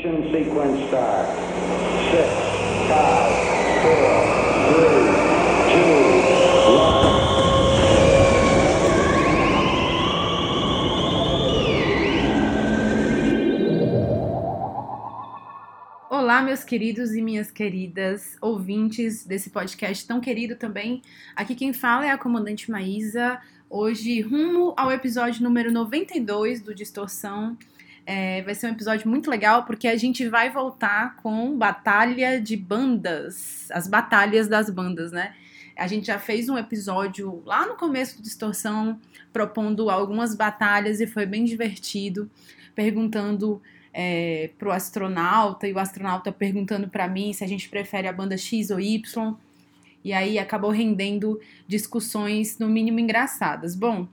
Ignition sequence start. Six, five, four, three, two, one. Olá, meus queridos e minhas queridas ouvintes desse podcast tão querido também. Aqui quem fala é a comandante Maísa. Hoje, rumo ao episódio número 92 do Distorção. É, vai ser um episódio muito legal porque a gente vai voltar com Batalha de Bandas, as batalhas das bandas, né? A gente já fez um episódio lá no começo do Distorção propondo algumas batalhas e foi bem divertido, perguntando é, pro astronauta e o astronauta perguntando para mim se a gente prefere a banda X ou Y. E aí acabou rendendo discussões no mínimo engraçadas. Bom,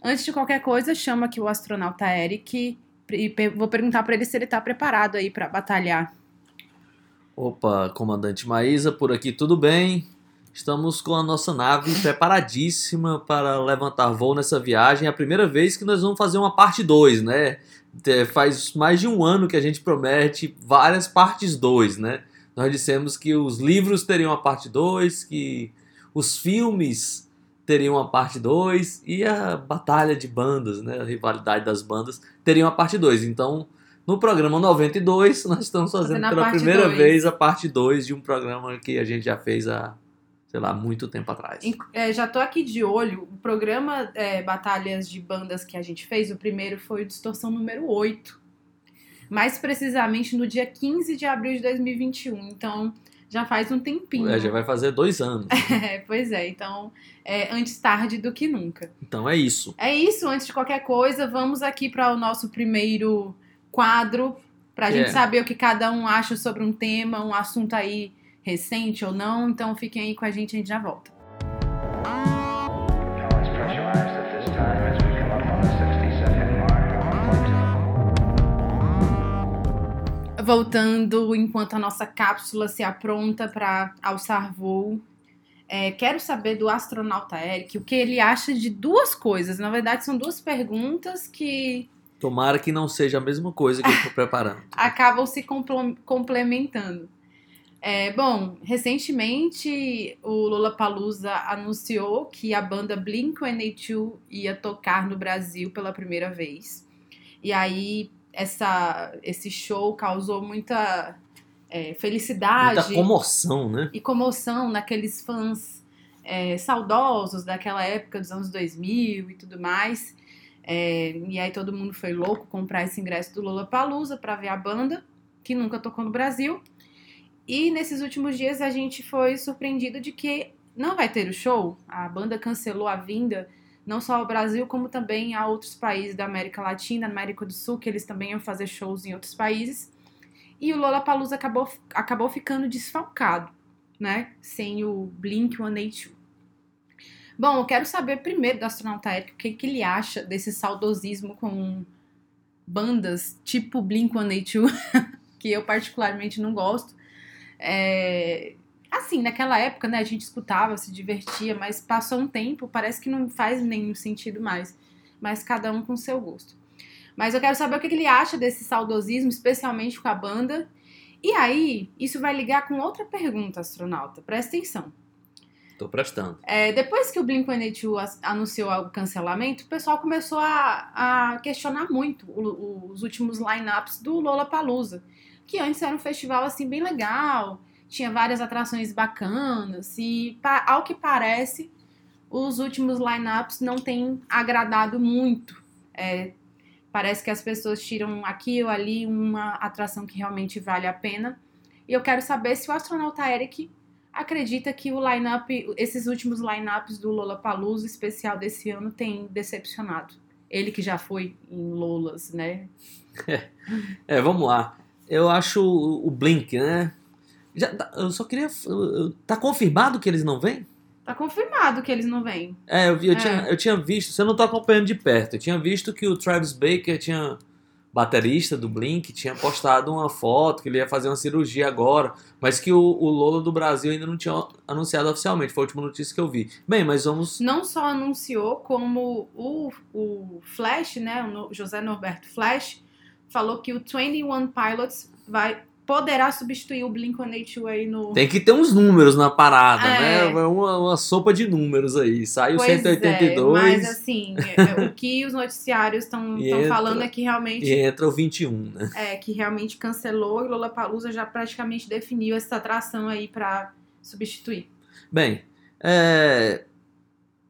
antes de qualquer coisa, chama aqui o astronauta Eric e vou perguntar para ele se ele tá preparado aí para batalhar. Opa, comandante Maísa, por aqui tudo bem? Estamos com a nossa nave preparadíssima para levantar voo nessa viagem. É a primeira vez que nós vamos fazer uma parte 2, né? Faz mais de um ano que a gente promete várias partes 2, né? Nós dissemos que os livros teriam a parte 2, que os filmes teriam a parte 2 e a batalha de bandas, né? A rivalidade das bandas teriam a parte 2. Então, no programa 92, nós estamos fazendo pela primeira dois. vez a parte 2 de um programa que a gente já fez há, sei lá, muito tempo atrás. É, já tô aqui de olho. O programa é, Batalhas de Bandas que a gente fez, o primeiro foi o Distorção número 8. Mais precisamente no dia 15 de abril de 2021. Então, já faz um tempinho. É, já vai fazer dois anos. É, pois é, então é antes tarde do que nunca. Então é isso. É isso, antes de qualquer coisa, vamos aqui para o nosso primeiro quadro, para a gente é- saber o que cada um acha sobre um tema, um assunto aí recente ou não. Então fiquem aí com a gente, a gente já volta. Voltando enquanto a nossa cápsula se apronta para alçar voo. É, quero saber do astronauta Eric o que ele acha de duas coisas. Na verdade, são duas perguntas que Tomara que não seja a mesma coisa que eu estou preparando. acabam se complementando. É, bom, recentemente o Lollapalooza anunciou que a banda Blink-182 ia tocar no Brasil pela primeira vez. E aí essa, esse show causou muita é, felicidade Muita comoção, né? e comoção naqueles fãs é, saudosos daquela época dos anos 2000 e tudo mais. É, e aí todo mundo foi louco comprar esse ingresso do Lollapalooza para ver a banda, que nunca tocou no Brasil. E nesses últimos dias a gente foi surpreendido de que não vai ter o show. A banda cancelou a vinda não só ao Brasil, como também a outros países da América Latina, América do Sul, que eles também iam fazer shows em outros países. E o Lollapalooza acabou, acabou ficando desfalcado, né? Sem o Blink-182. Bom, eu quero saber primeiro do astronauta Eric o que, que ele acha desse saudosismo com bandas tipo Blink-182, que eu particularmente não gosto. É, Assim, naquela época, né, a gente escutava, se divertia, mas passou um tempo, parece que não faz nenhum sentido mais. Mas cada um com seu gosto. Mas eu quero saber o que ele acha desse saudosismo, especialmente com a banda. E aí, isso vai ligar com outra pergunta, astronauta. Presta atenção. Tô prestando. É, depois que o Blink-182 as- anunciou o cancelamento, o pessoal começou a, a questionar muito o- os últimos lineups do Lollapalooza, que antes era um festival assim bem legal, tinha várias atrações bacanas e ao que parece os últimos lineups não têm agradado muito. É, parece que as pessoas tiram aqui ou ali uma atração que realmente vale a pena. E eu quero saber se o astronauta Eric acredita que o lineup, esses últimos lineups do Lollapalooza especial desse ano tem decepcionado. Ele que já foi em Lolas, né? É, vamos lá. Eu acho o Blink, né? Já, tá- eu só queria. Tá confirmado que eles não vêm? Tá confirmado que eles não vêm. É, eu, vi- eu, É. Tinha, eu tinha visto, você não tá acompanhando de perto, eu tinha visto que o Travis Baker tinha, baterista do Blink, tinha postado uma foto que ele ia fazer uma cirurgia agora, mas que o, o Lola do Brasil ainda não tinha anunciado oficialmente, foi a última notícia que eu vi. Bem, mas vamos. Não só anunciou, como o, o Flash, né? O José Norberto Flash, falou que o 21 Pilots vai poderá substituir o Blink-182 aí no... Tem que ter uns números na parada, É. né? Uma, uma sopa de números aí. Sai o Pois 182 É, mas assim, é, o que os noticiários estão falando é que realmente e entra o 21, né? é, que realmente cancelou e Lollapalooza já praticamente definiu essa atração aí pra substituir. Bem, é,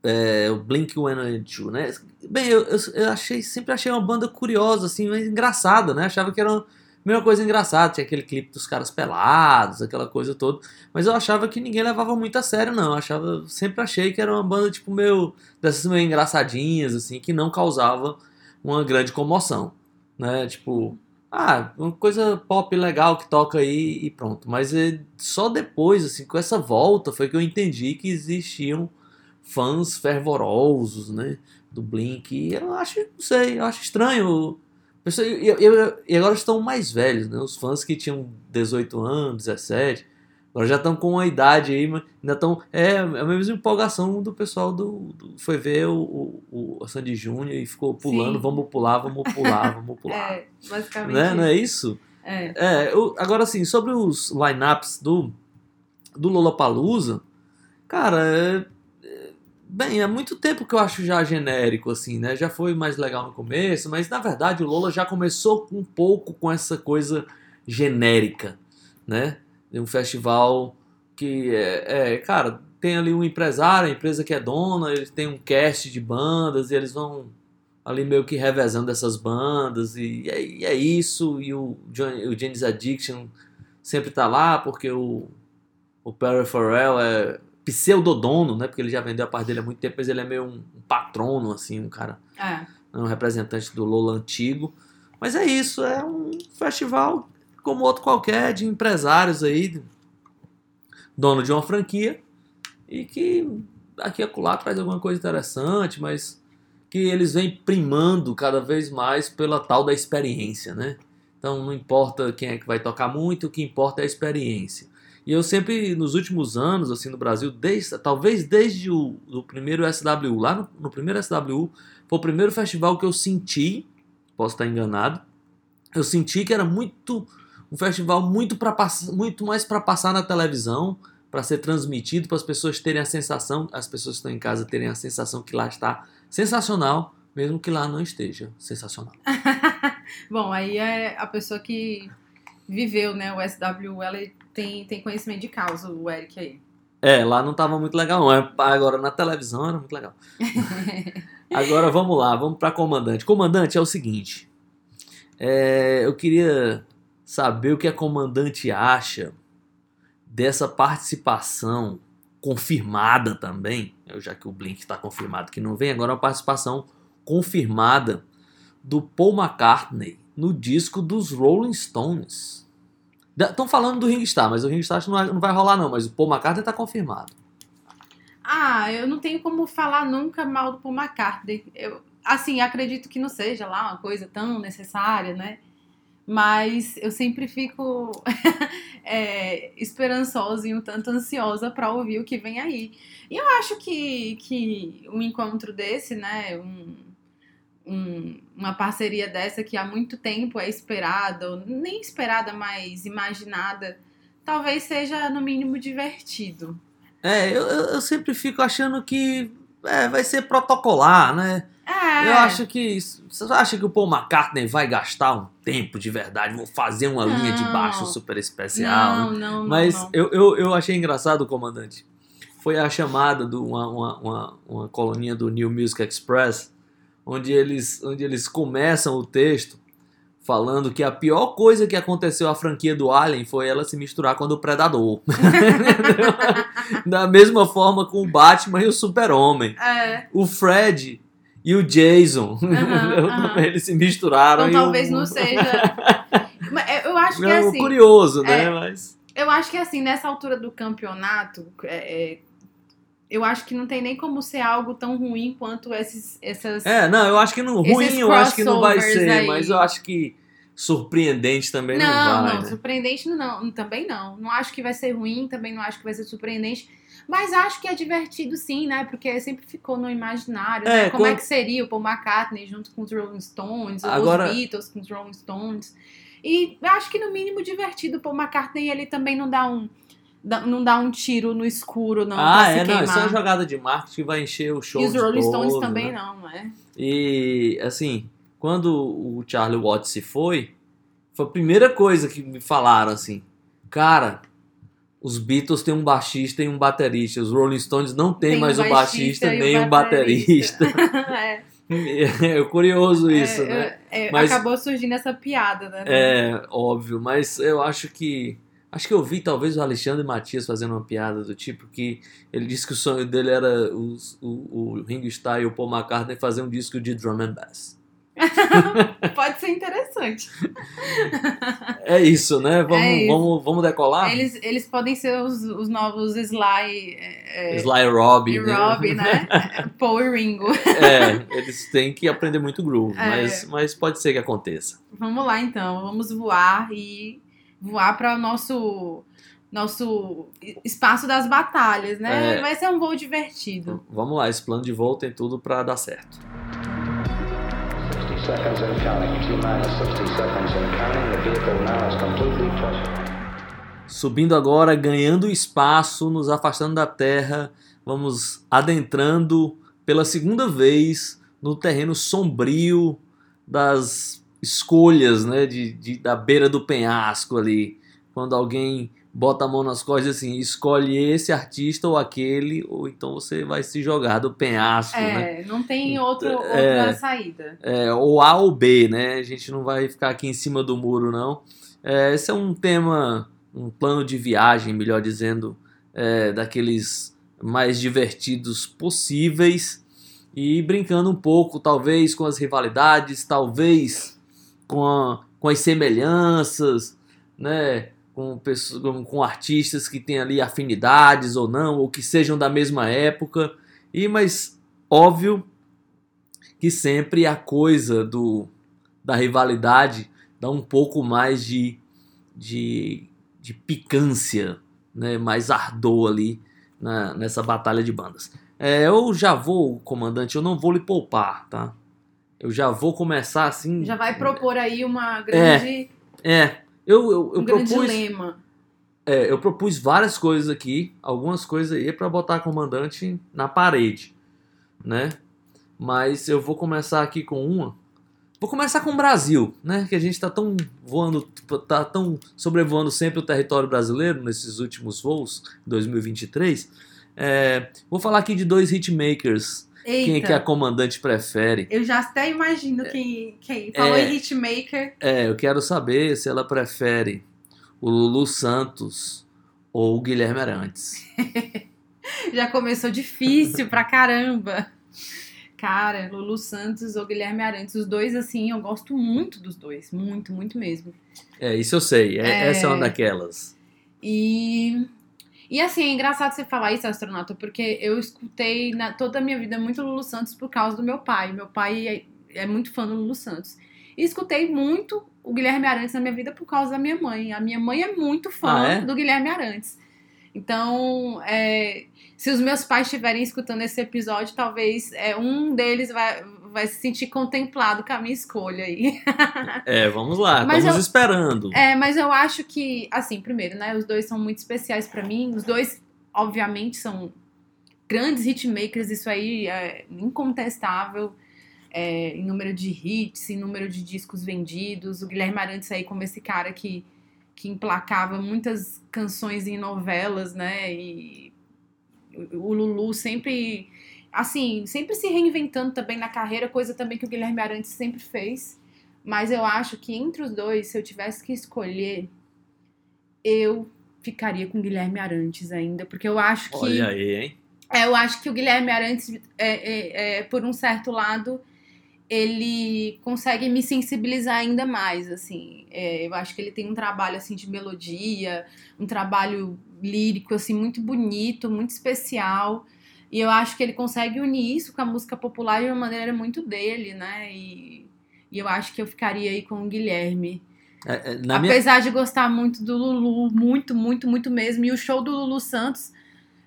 é, o Blink-182, né? Bem, eu, eu, eu achei, sempre achei uma banda curiosa, assim, mas engraçada, né? Achava que era uma mesma coisa engraçada, tinha aquele clipe dos caras pelados, aquela coisa toda, mas eu achava que ninguém levava muito a sério, não. Eu achava, sempre achei que era uma banda, tipo, meio, dessas meio engraçadinhas, assim, que não causava uma grande comoção, né? Tipo, ah, uma coisa pop legal que toca aí e pronto. Mas é, só depois, assim, com essa volta, foi que eu entendi que existiam fãs fervorosos, né? Do Blink. E eu acho, não sei, eu acho estranho. E eu- e agora estão mais velhos, né? Os fãs que tinham 18 anos, 17, agora já estão com uma idade aí, mas ainda estão. É a mesma empolgação do pessoal do. do- foi ver o, o, o- a Sandy Júnior e ficou pulando, Sim. vamos pular, vamos pular, vamos pular. É, basicamente. né? Não é isso. É. É, eu- agora assim, sobre os lineups do, do Lollapalooza, cara, é, é, bem, há muito tempo que eu acho já genérico, assim, né? Já foi mais legal no começo, mas na verdade o Lola já começou um pouco com essa coisa genérica, né? De um festival que é, é, cara, tem ali um empresário, a empresa que é dona, eles têm um cast de bandas e eles vão ali meio que revezando essas bandas e é, e é isso e o, Johnny, o Janis Addiction sempre tá lá porque o, o Perry Farrell é pseudodono, né? Porque ele já vendeu a parte dele há muito tempo, mas ele é meio um, patrono, assim, um cara, É. um representante do Lola antigo. Mas é isso, é um festival como outro qualquer, de empresários aí, dono de uma franquia, e que aqui e acolá traz alguma coisa interessante, mas que eles vêm primando cada vez mais pela tal da experiência, né? Então não importa quem é que vai tocar muito, o que importa é a experiência. E eu sempre, nos últimos anos, assim, no Brasil, desde, talvez desde o do primeiro SWU, lá no, no primeiro SWU, foi o primeiro festival que eu senti, posso estar enganado, eu senti que era muito um festival muito para muito mais para passar na televisão, para ser transmitido, para as pessoas terem a sensação, as pessoas que estão em casa terem a sensação que lá está sensacional, mesmo que lá não esteja sensacional. Bom, aí é a pessoa que viveu, né, o SW, ela tem, tem conhecimento de causa, o Eric aí. É, lá não estava muito legal, não. É, Agora na televisão era muito legal. Agora vamos lá, vamos para comandante. Comandante é o seguinte. é, eu queria saber o que a comandante acha dessa participação confirmada também, já que o Blink está confirmado que não vem, agora uma participação confirmada do Paul McCartney no disco dos Rolling Stones. Estão falando do Ringstar, mas o Ringstar acho que não não vai rolar não, mas o Paul McCartney está confirmado. Ah, eu não tenho como falar nunca mal do Paul McCartney. Eu, assim, acredito que não seja lá uma coisa tão necessária, né? Mas eu sempre fico é, esperançosa e um tanto ansiosa para ouvir o que vem aí. E eu acho que, que um encontro desse, né? Um, um- uma parceria dessa que há muito tempo é esperada, ou nem esperada, mas imaginada, talvez seja no mínimo divertido. É, eu, eu sempre fico achando que é, vai ser protocolar, né? É. Eu acho que. Você acha que o Paul McCartney vai gastar um tempo de verdade? Vou fazer uma linha de Não. baixo super especial. Não, né? não, não. Mas não. Eu, eu, eu achei engraçado, comandante. Foi a chamada de uma, uma, uma, uma coluninha do New Music Express, onde eles, onde eles começam o texto falando que a pior coisa que aconteceu à franquia do Alien foi ela se misturar com do Predador. Da mesma forma com o Batman e o Super-Homem. É, O Fred e o Jason, Aham, aham. eles se misturaram. então talvez o... não seja. Eu- acho que é É assim. curioso, né? é. Mas... Eu acho que assim, nessa altura do campeonato, é, é, eu acho que não tem nem como ser algo tão ruim quanto esses, essas. É, não, eu acho que não, ruim eu acho que não vai ser, aí. mas eu acho que surpreendente também não, não, vai. não, né? surpreendente não, também não. Não acho que vai ser ruim, também não acho que vai ser surpreendente. Mas acho que é divertido sim, né? Porque sempre ficou no imaginário, É, né? Como é que seria o Paul McCartney junto com os Rolling Stones, Agora- os Beatles com os Rolling Stones. E acho que no mínimo divertido. Paul McCartney ele também não dá um não dá um tiro no escuro não ah, é, não, isso é uma jogada de marketing que vai encher o show e os Rolling Stones todos, também né? não, é? E, assim, quando o Charlie Watts se foi, foi a primeira coisa que me falaram, assim, cara, os Beatles têm um baixista e um baterista, os Rolling Stones não tem, Tem mais um baixista baixista nem um baterista. é, é curioso isso, é, né? é, Mas- acabou surgindo essa piada, né? É, óbvio, mas eu acho que. Acho que eu vi talvez o Alexandre Matias fazendo uma piada do tipo que ele disse que o sonho dele era os- o, o Ringo Starr e o Paul McCartney fazer um disco de drum and bass. Pode ser interessante. É isso, né? Vamos, É isso. vamos, vamos decolar? Eles, eles podem ser os, os novos Sly, é, é, Sly Robbie, e né? Robbie, né? Paul e Ringo. É, eles têm que aprender muito groove, É. mas, mas pode ser que aconteça. Vamos lá então, vamos voar e voar para o nosso nosso espaço das batalhas, né? É. Vai ser um voo divertido. Vamos lá, esse plano de voo tem tudo pra dar certo. 60 seconds and counting. T minus 60 seconds and counting. The vehicle now is completely trusted. Subindo agora, ganhando espaço, nos afastando da Terra, vamos adentrando pela segunda vez no terreno sombrio das escolhas, né, de, de- da beira do penhasco ali. Quando alguém bota a mão nas costas assim, escolhe esse artista ou aquele, ou então você vai se jogar do penhasco, né? É, não tem outro, outra É. saída. É, ou A ou B, né? A gente não vai ficar aqui em cima do muro, não. É, esse é um tema, um plano de viagem, melhor dizendo, é, daqueles mais divertidos possíveis e brincando um pouco, talvez, com as rivalidades, talvez com, a- com as semelhanças, né? Com, pesso- com, com artistas que têm ali afinidades ou não, ou que sejam da mesma época. E, mas, óbvio que sempre a coisa do, da rivalidade dá um pouco mais de, de, de picância, né? mais ardor ali na, nessa batalha de bandas. É, eu já vou, comandante, eu não vou lhe poupar, tá? Eu já vou começar assim. Já vai propor aí uma grande, É, eu, eu, eu um grande propus. lema. É, eu propus várias coisas aqui, algumas coisas aí para botar comandante na parede, né? Mas eu vou começar aqui com uma. Vou começar com o Brasil, né? Que a gente tá tão voando, tá tão sobrevoando sempre o território brasileiro nesses últimos voos, 2023. É, vou falar aqui de dois hitmakers. Quem é Eita, que a comandante prefere? eu já até imagino quem, quem falou É. em hitmaker. É, eu quero saber se ela prefere o Lulu Santos ou o Guilherme Arantes. Já começou difícil pra caramba. Cara, Lulu Santos ou Guilherme Arantes, os dois, assim, eu gosto muito dos dois. Muito, muito mesmo. É, isso eu sei. É- É. Essa é uma daquelas. E. E assim, é engraçado você falar isso, astronauta, porque eu escutei na, toda a minha vida muito Lulu Santos por causa do meu pai. Meu pai é, é muito fã do Lulu Santos. E escutei muito o Guilherme Arantes na minha vida por causa da minha mãe. A minha mãe é muito fã Ah, é? do Guilherme Arantes. Então, é, se os meus pais estiverem escutando esse episódio, talvez é, um deles vai, vai se sentir contemplado com a minha escolha aí. É, vamos lá. Mas Estamos eu- esperando. É, mas eu acho que, assim, primeiro, né? Os dois são muito especiais pra mim. Os dois, obviamente, são grandes hitmakers, isso aí é incontestável. é, em número de hits, em número de discos vendidos. O Guilherme Arantes aí como esse cara que, que emplacava muitas canções em novelas, né? E o Lulu sempre, assim, sempre se reinventando também na carreira, coisa também que o Guilherme Arantes sempre fez. Mas eu acho que entre os dois, se eu tivesse que escolher, eu ficaria com o Guilherme Arantes ainda, porque eu acho que Olha aí, hein? é, eu acho que o Guilherme Arantes, é, é, é, por um certo lado, ele consegue me sensibilizar ainda mais, assim. É, eu acho que ele tem um trabalho, assim, de melodia, um trabalho lírico, assim, muito bonito, muito especial. E eu acho que ele consegue unir isso com a música popular de uma maneira muito dele, né? E, e eu acho que eu ficaria aí com o Guilherme. É, é, na minha... Apesar de gostar muito do Lulu, muito, muito, muito mesmo. E o show do Lulu Santos,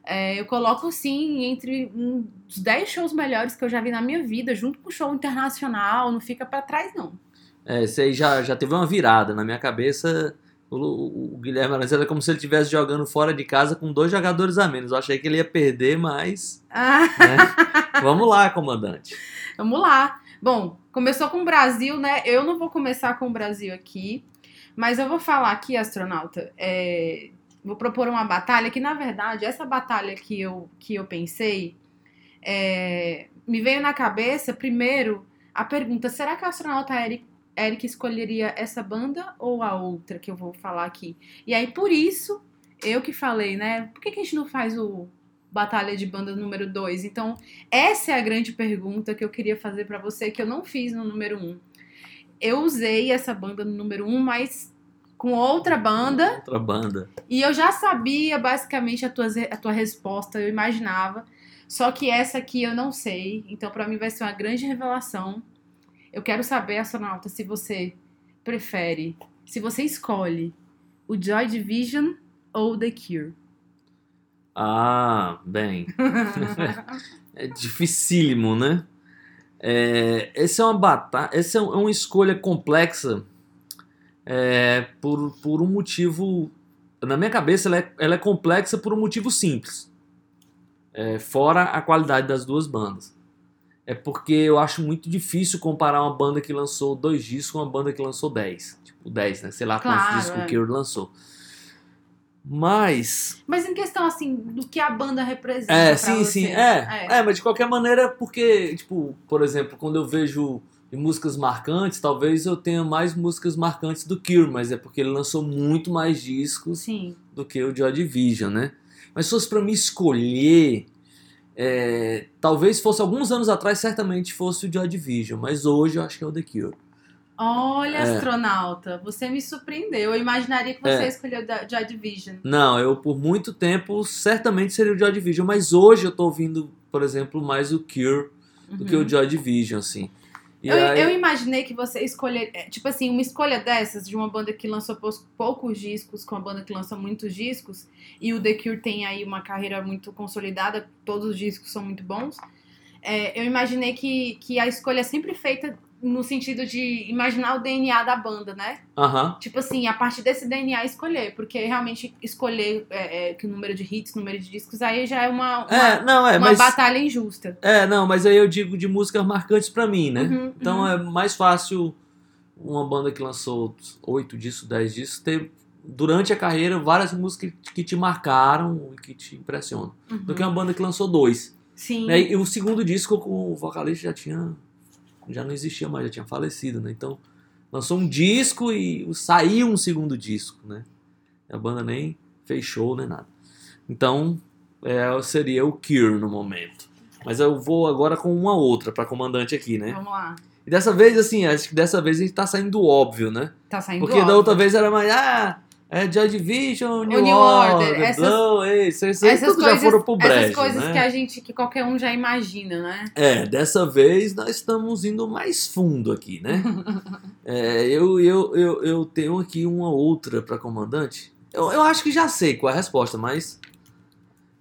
é, eu coloco assim, entre um dos 10 shows melhores que eu já vi na minha vida, junto com o show internacional, não fica pra trás, não. É, esse aí já, já teve uma virada. Na minha cabeça, o, o- Guilherme Arantes era como se ele estivesse jogando fora de casa com dois jogadores a menos. Eu achei que ele ia perder, mas. Ah, né? Vamos lá, comandante. vamos lá. Bom, começou com o Brasil, né? Eu não vou começar com o Brasil aqui, mas eu vou falar aqui, astronauta. é, vou propor uma batalha que, na verdade, essa batalha que eu, que eu pensei é, me veio na cabeça, primeiro, a pergunta: será que o astronauta Eric, Eric escolheria essa banda ou a outra que eu vou falar aqui? E aí, por isso, eu que falei, né? Por que, que a gente não faz o Batalha de Banda número 2? Então, essa é a grande pergunta que eu queria fazer pra você, que eu não fiz no número 1. Um. Eu usei essa banda no número 1, um, mas com outra banda. Outra banda. E eu já sabia basicamente a tua, a tua resposta, eu imaginava. Só que essa aqui eu não sei. Então, pra mim, vai ser uma grande revelação. Eu quero saber, astronauta, se você prefere, se você escolhe o Joy Division ou The Cure. Ah, bem. É dificílimo, né? É, esse é uma batalha. Essa é é uma escolha complexa é, por, por um motivo. Na minha cabeça, ela é, ela é complexa por um motivo simples. É, fora a qualidade das duas bandas. É porque eu acho muito difícil comparar uma banda que lançou dois discos com uma banda que lançou dez. Tipo, dez, né? Sei lá Claro, quantos discos é. o Cure lançou. Mas Mas em questão, assim, do que a banda representa é, sim, você. sim. É, é. mas de qualquer maneira, porque, tipo, por exemplo, quando eu vejo músicas marcantes, talvez eu tenha mais músicas marcantes do Cure, mas é porque ele lançou muito mais discos Sim. do que o Joy Division, né? Mas se fosse pra me escolher, é, talvez fosse alguns anos atrás, certamente fosse o Joy Division, mas hoje eu acho que é o The Cure. Olha, É. astronauta, você me surpreendeu. Eu imaginaria que você É. escolheu Joy Division. Não, eu por muito tempo certamente seria o Joy Division, mas hoje eu tô ouvindo, por exemplo, mais o Cure do que o Joy Division, assim. Eu, aí- eu imaginei que você escolher, é, tipo assim, uma escolha dessas, de uma banda que lançou poucos discos, com uma banda que lançou muitos discos, e o The Cure tem aí uma carreira muito consolidada, todos os discos são muito bons. É, eu imaginei que, que a escolha é sempre feita no sentido de imaginar o DNA da banda, né? Aham. Tipo assim, a partir desse DNA escolher, porque realmente escolher é, é, que o número de hits, número de discos, aí já é uma, uma, É, não, é, uma mas. batalha injusta. É, não, mas aí eu digo de músicas marcantes pra mim, né? Uhum, Então uhum. é mais fácil uma banda que lançou oito discos, dez discos, ter durante a carreira várias músicas que, que te marcaram e que te impressionam. Do Uhum. que uma banda que lançou dois. Sim. Né? E o segundo disco com o vocalista já tinha. Já não existia mais, já tinha falecido, né? Então lançou um disco e saiu um segundo disco, né? A banda nem fechou nem nada. Então é, seria o Cure no momento. Mas eu vou agora com uma outra pra comandante aqui, né? Vamos lá. E dessa vez, assim, acho que dessa vez a gente tá saindo do óbvio, né? Tá saindo Porque da óbvio. outra vez era mais, ah, é Joy Division, New, New Order, Order, essas- Blow, isso, essas coisas, já foram pro brejo, essas coisas né? que a gente, que qualquer um já imagina, né? É, dessa vez nós estamos indo mais fundo aqui, né? É, eu, eu, eu, eu tenho aqui uma outra para comandante. Eu, eu acho que já sei qual é a resposta, mas.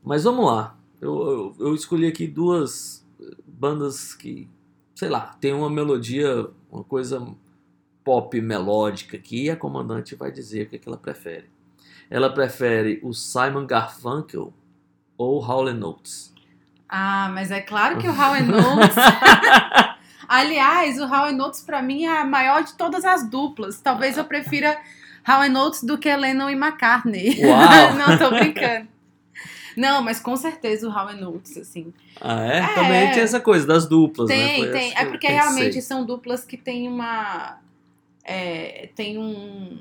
Mas vamos lá. Eu, eu, eu escolhi aqui duas bandas que, sei lá, tem uma melodia, uma coisa pop melódica aqui, e a comandante vai dizer o que, é que ela prefere. Ela prefere o Simon Garfunkel ou Howlin' Notes? Ah, mas é claro que o How and Notes. Aliás, o How and Notes pra mim é a maior de todas as duplas. Talvez eu prefira How and Notes do que Lennon e McCartney. Uau! Não, tô brincando. Não, mas com certeza o How and Notes, assim. Ah, é? É. Também tem essa coisa das duplas, né? Tem, Foi tem. que É porque realmente são duplas que têm uma. É, tem um.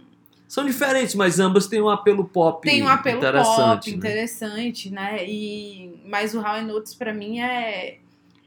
São diferentes, mas ambas têm um apelo pop Tem um apelo interessante. pop né? interessante, né? E, mas o How and Notes pra mim é,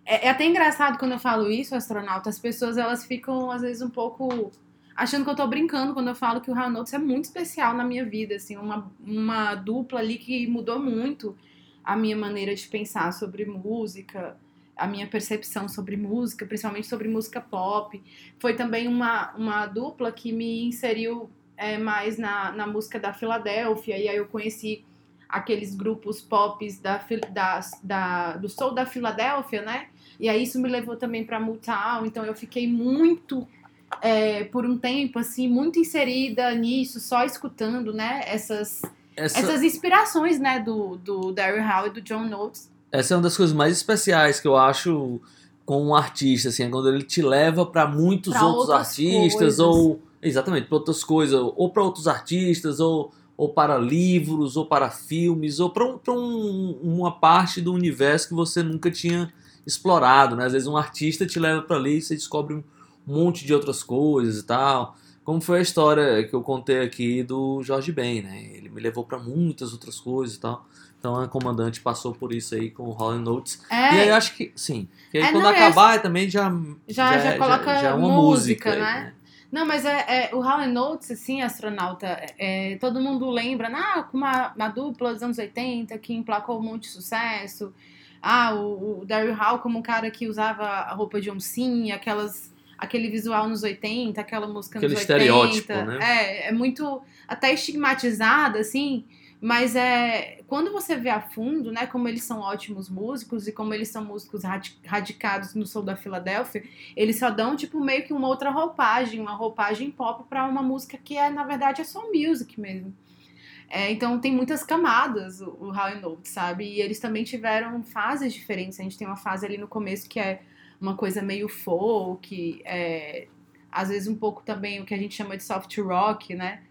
é. É até engraçado quando eu falo isso, astronauta. As pessoas elas ficam, às vezes, um pouco achando que eu tô brincando quando eu falo que o How and Notes é muito especial na minha vida. Assim, uma, uma dupla ali que mudou muito a minha maneira de pensar sobre música, a minha percepção sobre música, principalmente sobre música pop. Foi também uma, uma dupla que me inseriu é, mais na, na música da Filadélfia, e aí eu conheci aqueles grupos pops da, da, da, do Soul da Filadélfia, né? E aí isso me levou também pra Motown, então eu fiquei muito é, por um tempo, assim, muito inserida nisso, só escutando, né, essas, Essa, essas inspirações, né, do, do Daryl Hall e do John Notes. Essa é uma das coisas mais especiais que eu acho com um artista, assim, é quando ele te leva para muitos Pra outros artistas, coisas. ou. Exatamente, para outras coisas, ou para outros artistas, ou, ou para livros, ou para filmes, ou para um, um- uma parte do universo que você nunca tinha explorado, né? Às vezes um artista te leva para ali e você descobre um monte de outras coisas e tal. Como foi a história que eu contei aqui do Jorge Ben, né? Ele me levou para muitas outras coisas e tal. Então a comandante passou por isso aí com o Holland Notes. É, E aí eu acho que, sim. Que aí É, quando não, é- acabar também já. Já- já é- coloca já é uma música, música, aí, né? Não, mas é, é o Hall Notes, assim, astronauta, é, todo mundo lembra, ah, com uma, uma dupla dos anos 80 que emplacou um monte de sucesso. Ah, o, o Daryl Hall como um cara que usava a roupa de oncinha, aquelas, aquele visual nos 80, aquela música Aquele nos 80. estereótipo, né? É, é muito até estigmatizada, assim, mas é quando você vê a fundo, né, como eles são ótimos músicos e como eles são músicos radi- radicados no sul da Filadélfia, eles só dão tipo meio que uma outra roupagem, uma roupagem pop pra uma música que é na verdade é só music mesmo. É, então tem muitas camadas o, o How Know, sabe? E eles também tiveram fases diferentes. A gente tem uma fase ali no começo que é uma coisa meio folk, é, às vezes um pouco também o que a gente chama de soft rock, né?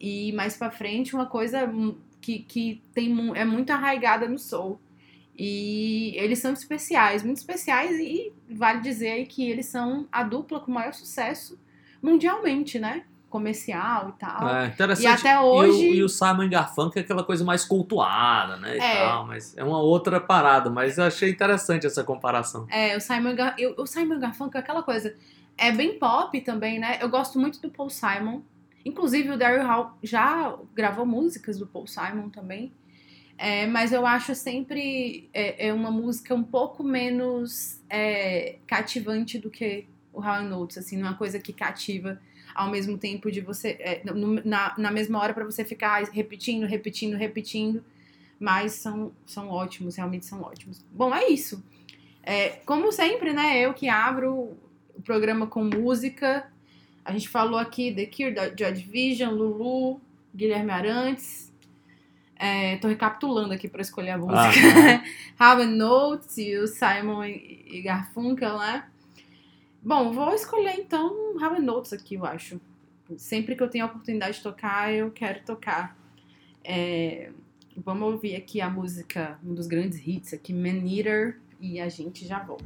E mais pra frente uma coisa que, que tem, é muito arraigada no soul. E eles são especiais, muito especiais, e vale dizer que eles são a dupla com maior sucesso mundialmente, né? Comercial e tal. É, interessante. E até hoje- E o, e o Simon Garfunkel é aquela coisa mais cultuada, né? E É. tal, mas é uma outra parada. Mas eu achei interessante essa comparação. É, o Simon, Gar eu- o Simon Garfunkel é aquela coisa. É bem pop também, né? Eu gosto muito do Paul Simon. Inclusive, o Daryl Hall já gravou músicas do Paul Simon também. É, mas eu acho sempre é, é uma música um pouco menos é, cativante do que o Hall Notes, assim, não é uma coisa que cativa ao mesmo tempo de você é, no- na, na mesma hora pra você ficar repetindo, repetindo, repetindo. Mas são, são ótimos, realmente são ótimos. Bom, é isso. É, como sempre, né? Eu que abro o programa com música. A gente falou aqui The Cure, Joy Division, Lulu, Guilherme Arantes. É, tô recapitulando aqui pra escolher a música. Aham. How Notes e o Simon e Garfunkel, né? Bom, vou escolher então How Notes aqui, eu acho. Sempre que eu tenho a oportunidade de tocar, eu quero tocar. É, vamos ouvir aqui a música, um dos grandes hits aqui, Man Eater, e a gente já volta.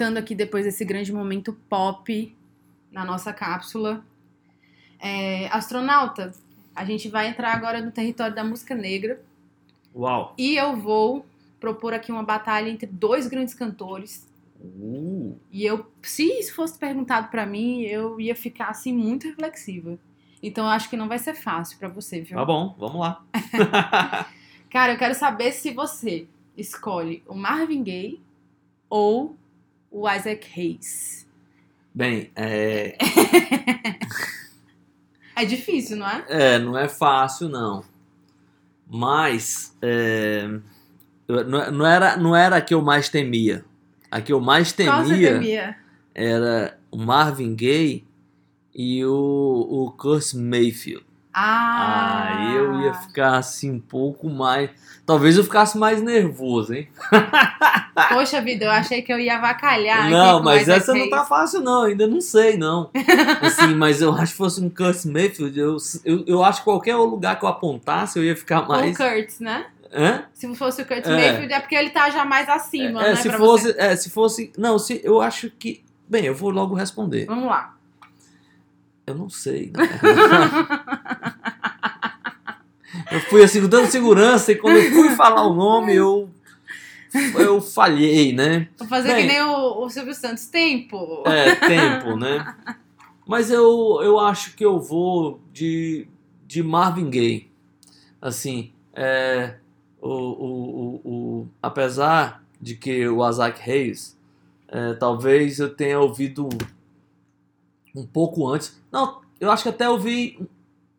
Voltando aqui depois desse grande momento pop na nossa cápsula. É, astronauta, a gente vai entrar agora no território da música negra. Uau! E eu vou propor aqui uma batalha entre dois grandes cantores. Uh, E eu, se isso fosse perguntado pra mim, eu ia ficar assim muito reflexiva. Então eu acho que não vai ser fácil pra você, viu? tá bom, vamos lá. Cara, eu quero saber se você escolhe o Marvin Gaye ou o Isaac Hayes. Bem, é, É difícil, não é? é, não é fácil não. Mas é, eu- não, era, não era a que eu mais temia. A que eu mais Qual você temia temia? era o Marvin Gaye e o, o Curtis Mayfield. Ah, Aí eu ia ficar assim um pouco mais. Talvez eu ficasse mais nervoso, hein? Poxa vida, eu achei que eu ia avacalhar. não, mas essa não tá fácil, não. Ainda não sei, não. Assim, mas eu acho que fosse um Curtis Mayfield. Eu, eu, eu acho que qualquer lugar que eu apontasse eu ia ficar Com o mais. Kurtz, né? Hã? Se fosse o Kurt É. Mayfield, é porque ele tá já mais acima, É, né? se fosse, é, se fosse, não, se eu acho que, bem, eu vou logo responder. Vamos lá. Eu não sei. verdade. eu fui assim, dando segurança e quando eu fui falar o nome, eu eu falhei, né? Vou fazer Bem, que nem o, o Silvio Santos. Tempo. É, tempo, né? Mas eu, eu acho que eu vou de, de Marvin Gaye. Assim, é, o, o, o, o- apesar de que o Isaac Hayes, é, talvez eu tenha ouvido um pouco antes. Não, eu acho que até ouvi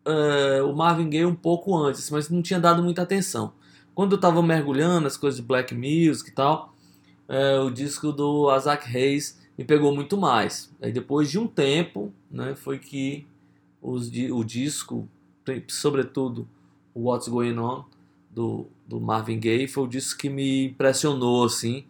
é, o Marvin Gaye um pouco antes, mas não tinha dado muita atenção. Quando eu tava mergulhando nas coisas de black music e tal, é, o disco do Isaac Hayes me pegou muito mais. Aí depois de um tempo, né, foi que os, o disco, sobretudo o What's Going On do, do Marvin Gaye, foi o disco que me impressionou assim.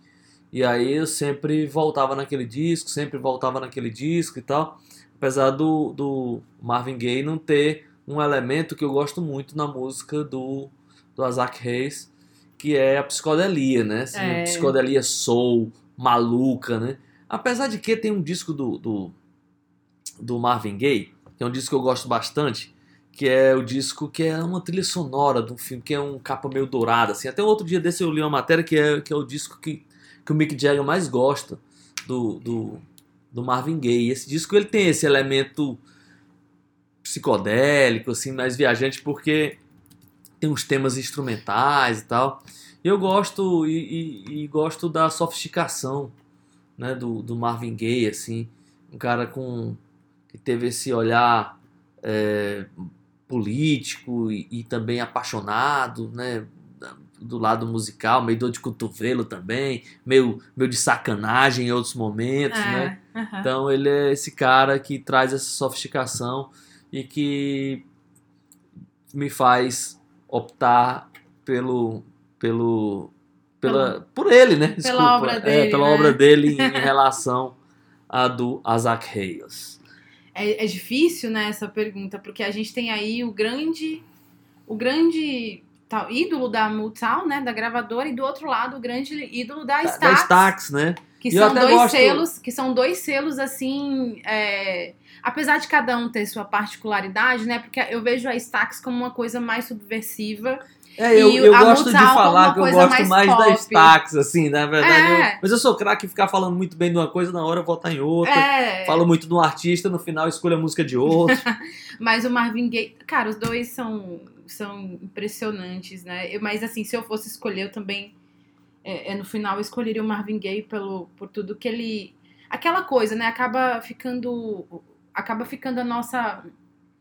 E aí eu sempre voltava naquele disco, sempre voltava naquele disco e tal. Apesar do, do Marvin Gaye não ter um elemento que eu gosto muito na música do, do Isaac Hayes, que é a psicodelia, né? Assim, É. psicodelia soul, maluca, né? Apesar de que tem um disco do, do, do Marvin Gaye, que é um disco que eu gosto bastante, que é o disco que é uma trilha sonora de um filme, que é um capa meio dourada, assim. Até outro dia desse eu li uma matéria que é, que é o disco que, que o Mick Jagger mais gosta do, do, do Marvin Gaye. Esse disco ele tem esse elemento psicodélico, assim, mais viajante, porque tem uns temas instrumentais e tal. E eu gosto e, e- e gosto da sofisticação, né, do, do Marvin Gaye, assim, um cara com que teve esse olhar é, político e, e também apaixonado, né, do lado musical, meio dor de cotovelo também, meio, meio de sacanagem em outros momentos, né? É, aham. Então ele é esse cara que traz essa sofisticação e que me faz optar pelo pelo pela por ele, né? Desculpa. obra é, dele, pela né? obra dele em relação à do Isaac Hayes. É, é difícil, né, essa pergunta, porque a gente tem aí o grande, o grande tal, ídolo da Motown, né, da gravadora, e do outro lado o grande ídolo da Da, da Stax, Stax, né? que E são dois gosto- selos, que são dois selos assim, é, apesar de cada um ter sua particularidade, né, porque eu vejo a Stax como uma coisa mais subversiva. É, eu, eu gosto de Motown falar que eu gosto mais mais, da. Stax, assim, na verdade. É. eu- mas eu sou craque em ficar falando muito bem de uma coisa, na hora estar em outra. É, Falo muito de um artista, no final escolho a música de outro. Mas o Marvin Gaye, cara, os dois são, são impressionantes, né? Eu- mas assim, se eu fosse escolher, eu também, é, é, no final, eu escolheria o Marvin Gaye pelo, por tudo que ele... Aquela coisa, né? Acaba ficando... Acaba ficando a nossa,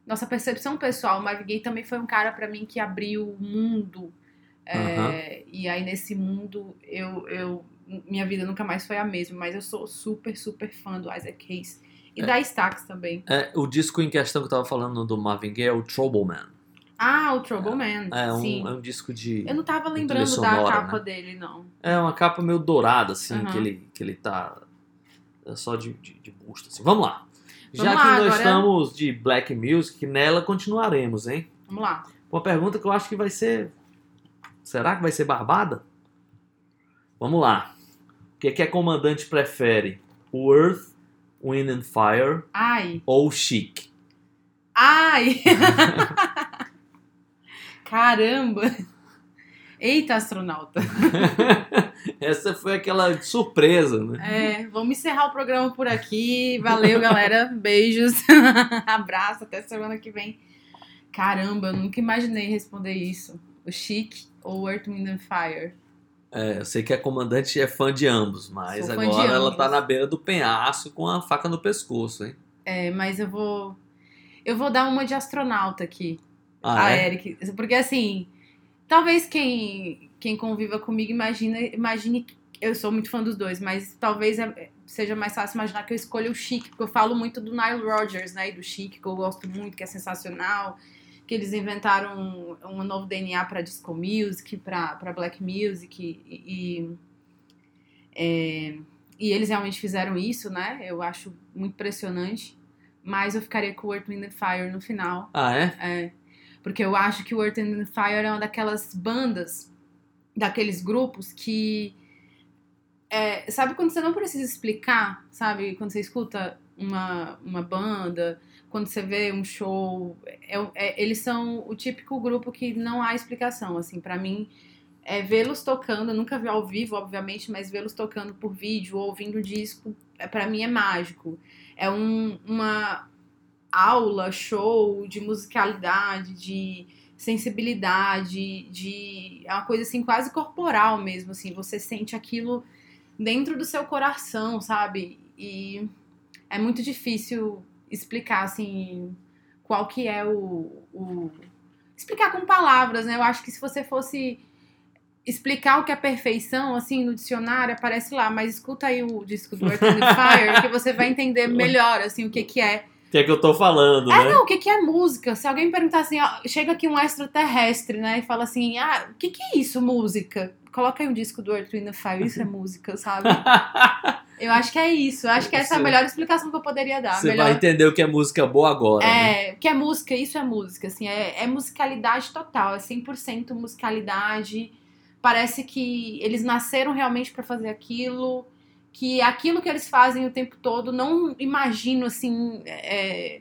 nossa percepção pessoal. O Marvin Gaye também foi um cara, pra mim, que abriu o mundo. É, E aí, nesse mundo, eu, eu... Minha vida nunca mais foi a mesma. Mas eu sou super, super fã do Isaac Hayes. E É. da Stax também. É, o disco em questão que eu tava falando do Marvin Gaye é o Trouble Man. Ah, o Trouble Man. É um, Sim. é um disco de. Eu não tava lembrando sonora, da capa né? dele, não. É uma capa meio dourada, assim, Aham. que, ele, que ele tá. É só de, de, de busto, assim. Vamos lá. Já Vamos que lá, nós agora- estamos de Black Music, nela continuaremos, hein? Vamos lá. Uma pergunta que eu acho que vai ser. Será que vai ser barbada? Vamos lá. O que, que a comandante prefere? O Earth, Wind and Fire Ai. ou Chic? Ai! Caramba! Eita, astronauta. Essa foi aquela surpresa, né? É, vamos encerrar o programa por aqui. Valeu, galera. Beijos. Abraço. Até semana que vem. Caramba, eu nunca imaginei responder isso. O Chic ou Earth, Wind and Fire? É, eu sei que a comandante é fã de ambos, mas Sou agora ela ambos. tá na beira do penhasco com a faca no pescoço, hein? É, mas eu vou. Eu vou dar uma de astronauta aqui. Ah, a é? Eric. Porque assim, talvez quem, quem conviva comigo imagina, imagine. que Eu sou muito fã dos dois, mas talvez é- seja mais fácil imaginar que eu escolha o Chic, porque eu falo muito do Nile Rodgers, né? E do Chic, que eu gosto muito, que é sensacional. Que eles inventaram um, um novo DNA para disco music, para black music. E, e, é, e eles realmente fizeram isso, né? Eu acho muito impressionante. Mas eu ficaria com o Earth, Wind Fire no final. Ah, é? É, porque eu acho que o Earth and Fire é uma daquelas bandas daqueles grupos que. é, sabe quando você não precisa explicar, sabe? Quando você escuta uma, uma banda, quando você vê um show, é- é- eles são o típico grupo que não há explicação, assim, pra mim. É vê-los tocando, nunca vi ao vivo, obviamente, mas vê-los tocando por vídeo ou ouvindo disco, é, para mim é mágico. É um- uma aula, show de musicalidade, de sensibilidade, de é uma coisa assim quase corporal mesmo, assim, você sente aquilo dentro do seu coração, sabe? E é muito difícil explicar assim qual que é o, o explicar com palavras, né? Eu acho que se você fosse explicar o que é perfeição, assim, no dicionário, aparece lá, mas escuta aí o disco do Earth, and Fire, que você vai entender melhor, assim, o que que é que é que eu tô falando, é, né? não, o que, que é música? Se alguém perguntar assim, ó, chega aqui um extraterrestre, né, e fala assim, ah, o que, que é isso, música? Coloca aí um disco do Earth, Wind and Fire, isso é música, sabe? Eu acho que é isso, eu acho que essa é a melhor explicação que eu poderia dar. Você melhor... vai entender o que é música boa agora, né? É, o que é música, isso é música, assim, é, é musicalidade total, é 100% musicalidade. Parece que eles nasceram realmente pra fazer aquilo, que aquilo que eles fazem o tempo todo, não imagino, assim, é,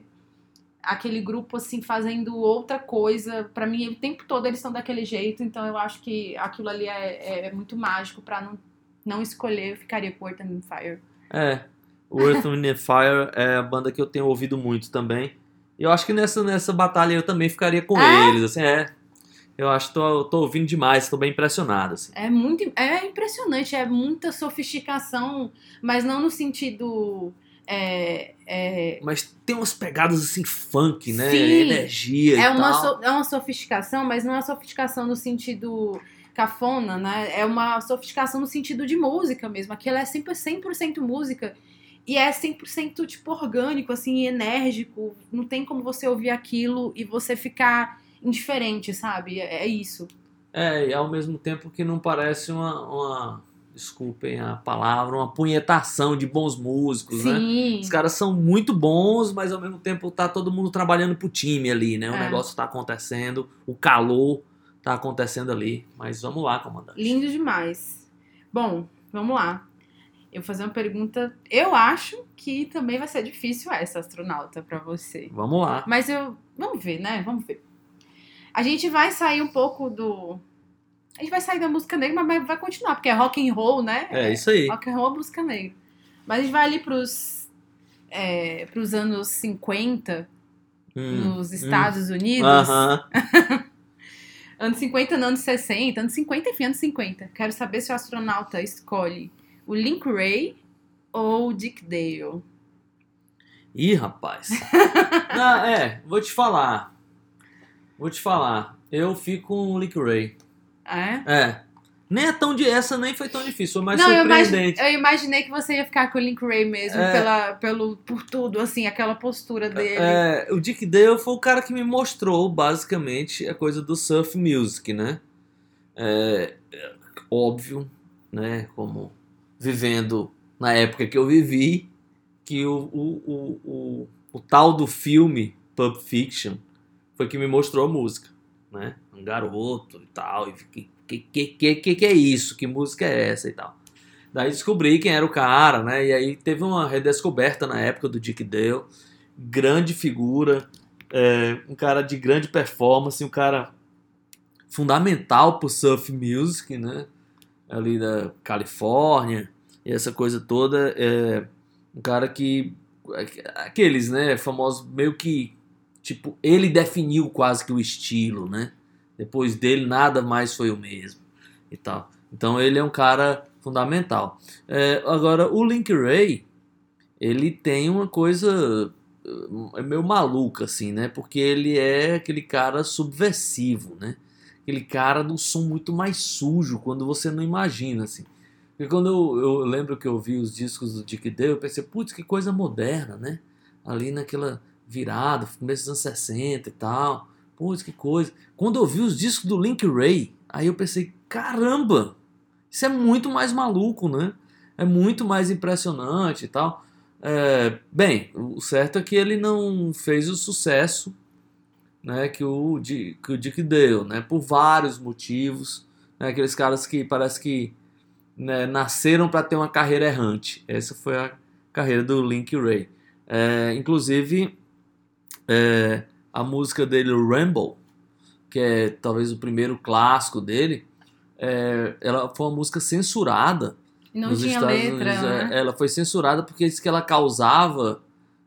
aquele grupo, assim, fazendo outra coisa. Pra mim, o tempo todo eles estão daquele jeito, então eu acho que aquilo ali é, é muito mágico pra não, não escolher, eu ficaria com Earth and Fire. É. O Earth, and Fire é a banda que eu tenho ouvido muito também. E eu acho que nessa, nessa batalha eu também ficaria com É? eles, assim, é. Eu acho que tô, tô ouvindo demais, tô bem impressionado, assim. É muito é impressionante, é muita sofisticação, mas não no sentido. É, é, Mas tem umas pegadas assim, funk, né? Sim. Energia e é, uma, tal. so- é uma sofisticação, mas não é uma sofisticação no sentido cafona, né? É uma sofisticação no sentido de música mesmo. Aquilo é sempre 100% música. E é 100% tipo orgânico, assim, enérgico. Não tem como você ouvir aquilo e você ficar indiferente, sabe? É, é isso. É, e ao mesmo tempo que não parece uma, uma- desculpem a palavra, uma punhetação de bons músicos, né? Sim. Os caras são muito bons, mas ao mesmo tempo tá todo mundo trabalhando pro time ali, né? O É. negócio tá acontecendo, o calor tá acontecendo ali. Mas vamos lá, comandante. Lindo demais. Bom, vamos lá. Eu vou fazer uma pergunta. Eu acho que também vai ser difícil essa, astronauta, pra você. Vamos lá. Mas eu. Vamos ver, né? Vamos ver. A gente vai sair um pouco do. A gente vai sair da música negra, mas vai continuar, porque é rock and roll, né? É isso aí. Rock and roll é música negra. Mas a gente vai ali pros. É, pros anos 50, Hum, nos Estados Unidos. Aham. Anos 50, não, anos 60, anos 50, enfim, anos 50. Quero saber se o astronauta escolhe o Link Ray ou o Dick Dale. Ih, rapaz. Não, é, vou te falar. Vou te falar. Eu fico com o Lick Ray. É? É. Nem é tão de essa nem foi tão difícil, foi mais não, eu, imagi- surpreendente. eu imaginei que você ia ficar com o Link Ray mesmo, É. pela, pelo, por tudo, assim, aquela postura dele. É, o Dick Dale foi o cara que me mostrou, basicamente, a coisa do surf music, né? É, é, óbvio, né? Como vivendo na época que eu vivi, que o, o, o, o, o tal do filme Pulp Fiction foi que me mostrou a música, né? Um garoto e tal, e que, que, que, que, que é isso? Que música é essa e tal? Daí descobri quem era o cara, né? E aí teve uma redescoberta na época do Dick Dale. Grande figura, é, um cara de grande performance, um cara fundamental pro surf music, né? Ali da Califórnia, e essa coisa toda. É, um cara que. Aqueles, né? Famosos, meio que. Tipo, ele definiu quase que o estilo, né? Depois dele, nada mais foi o mesmo e tal. Então ele é um cara fundamental. É, agora, o Link Ray, ele tem uma coisa é meio maluca, assim, né? Porque ele é aquele cara subversivo, né? Aquele cara do som muito mais sujo, quando você não imagina, assim. Porque quando eu, eu lembro que eu vi os discos do Dick Dale, eu pensei, putz, que coisa moderna, né? Ali naquela virada, começo dos anos 60 e tal. Putz, que coisa. Quando eu vi os discos do Link Ray, aí eu pensei, caramba, isso é muito mais maluco, né? É muito mais impressionante e tal. É, bem, o certo é que ele não fez o sucesso né, que, o, que o Dick deu, né, por vários motivos. né? Aqueles caras que parece que né, nasceram para ter uma carreira errante. Essa foi a carreira do Link Ray. É, inclusive, é, a música dele, o Ramble, que é talvez o primeiro clássico dele, é, ela foi uma música censurada não nos tinha Estados letra, Unidos. é, né? Ela foi censurada porque disse que ela causava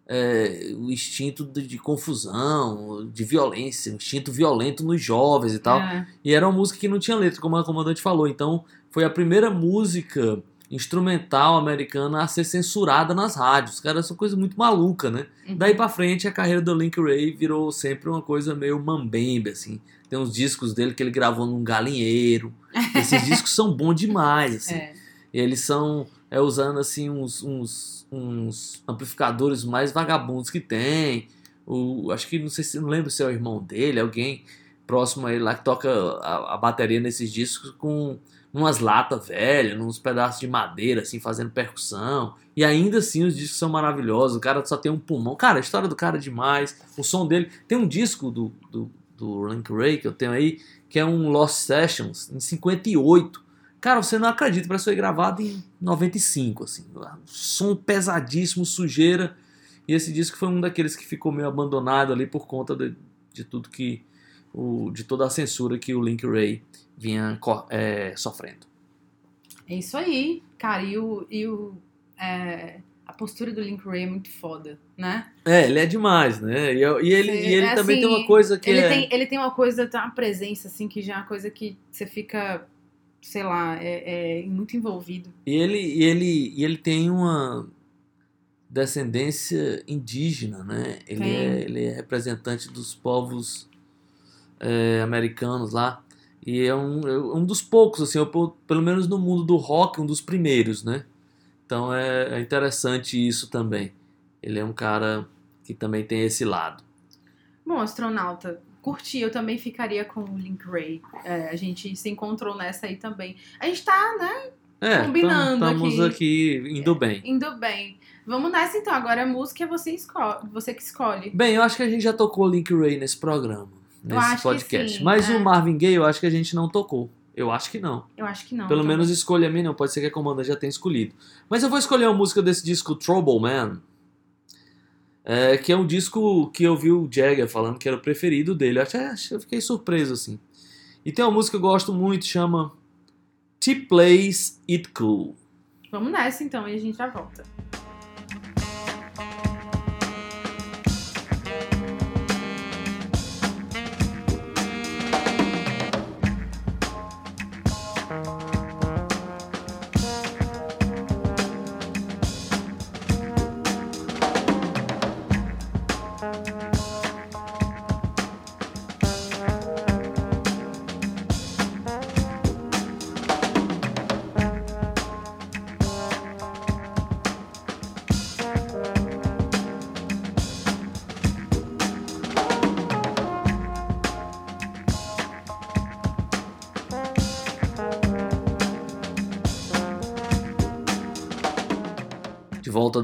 é, o instinto de, de confusão, de violência, o instinto violento nos jovens e tal. É. E era uma música que não tinha letra, como a comandante falou. Então, foi a primeira música instrumental americana a ser censurada nas rádios. Cara, essa coisa muito maluca, né? Uhum. Daí pra frente, a carreira do Link Ray virou sempre uma coisa meio mambembe, assim. Tem uns discos dele que ele gravou num galinheiro. Esses discos são bons demais, assim. É. E eles são é, usando assim uns, uns, uns amplificadores mais vagabundos que tem. O, acho que não sei se não lembro se é o irmão dele, alguém próximo a ele lá que toca a, a bateria nesses discos com umas latas velhas, uns pedaços de madeira, assim, fazendo percussão. E ainda assim os discos são maravilhosos. O cara só tem um pulmão. Cara, a história do cara é demais. O som dele. Tem um disco do, do, do Link Ray que eu tenho aí, que é um Lost Sessions, em 58. Cara, você não acredita, parece que foi gravado em 95, assim. Som pesadíssimo, sujeira. E esse disco foi um daqueles que ficou meio abandonado ali por conta de, de tudo que. O, de toda a censura que o Link Ray vinha é, sofrendo. É isso aí, cara. E, o, e o, é, a postura do Link Ray é muito foda, né? É, ele é demais, né? E, e ele, Sim, e ele é também tem assim, uma coisa que Ele, é. tem, ele tem uma coisa, tem uma presença, assim, que já é uma coisa que você fica, sei lá, é, é muito envolvido. E ele, e ele, e ele tem uma descendência indígena, né? Ele, Tem. é, ele é representante dos povos é, americanos lá. E é um, é um dos poucos, assim, eu- pelo menos no mundo do rock, um dos primeiros, né? Então é, é interessante isso também. Ele é um cara que também tem esse lado. Bom, astronauta, curti, eu também ficaria com o Link Ray. É, a gente se encontrou nessa aí também. A gente tá, né, É, Combinando estamos aqui indo bem. indo bem. Vamos nessa então, agora a música é você, escolhe, você que escolhe. Bem, eu acho que a gente já tocou Link Ray nesse programa, nesse podcast. sim, Mas é. o Marvin Gaye eu acho que a gente não tocou. Eu acho que não. Eu acho que não. Pelo também. menos escolha a mim, não. Pode ser que a comanda já tenha escolhido. Mas eu vou escolher uma música desse disco Trouble Man. é, que é um disco que eu vi o Jagger falando que era o preferido dele. Eu, achei, eu fiquei surpreso, assim. E tem uma música que eu gosto muito, chama T Plays It Cool. Vamos nessa então e a gente já volta.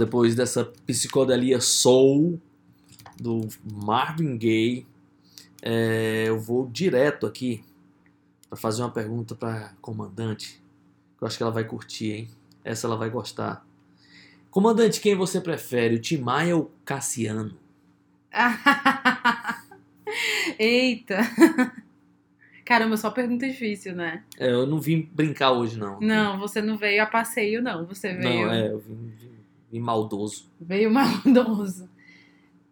Depois dessa psicodelia soul do Marvin Gaye. É, eu vou direto aqui para fazer uma pergunta para comandante. que Eu acho que ela vai curtir, hein? Essa ela vai gostar. Comandante, quem você prefere, o Tim Maia ou Cassiano? Eita! Caramba, só pergunta difícil, né? É, eu não vim brincar hoje, não. Não, você não veio a passeio, não. Você veio, Não, é, eu vim, vim maldoso. veio maldoso.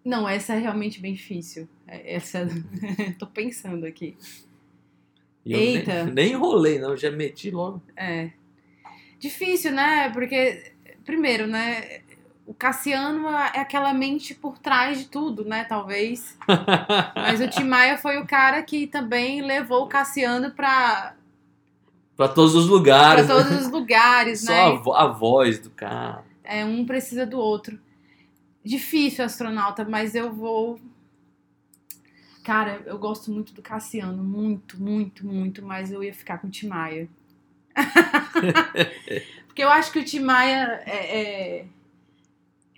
Não, essa é realmente bem difícil. É- Essa. Tô pensando aqui. E Eita. Nem, nem enrolei, não, eu já meti logo. É. Difícil, né? Porque, primeiro, né? O Cassiano é aquela mente por trás de tudo, né? Talvez. Mas o Tim Maia foi o cara que também levou o Cassiano pra, Pra todos os pra lugares. todos né? os lugares, Só né? a, vo- a voz do cara. É, um precisa do outro. Difícil, astronauta, mas eu vou. Cara, eu gosto muito do Cassiano, muito, muito, muito, mas eu ia ficar com o Tim Maia. Porque eu acho que o Tim Maia é, é-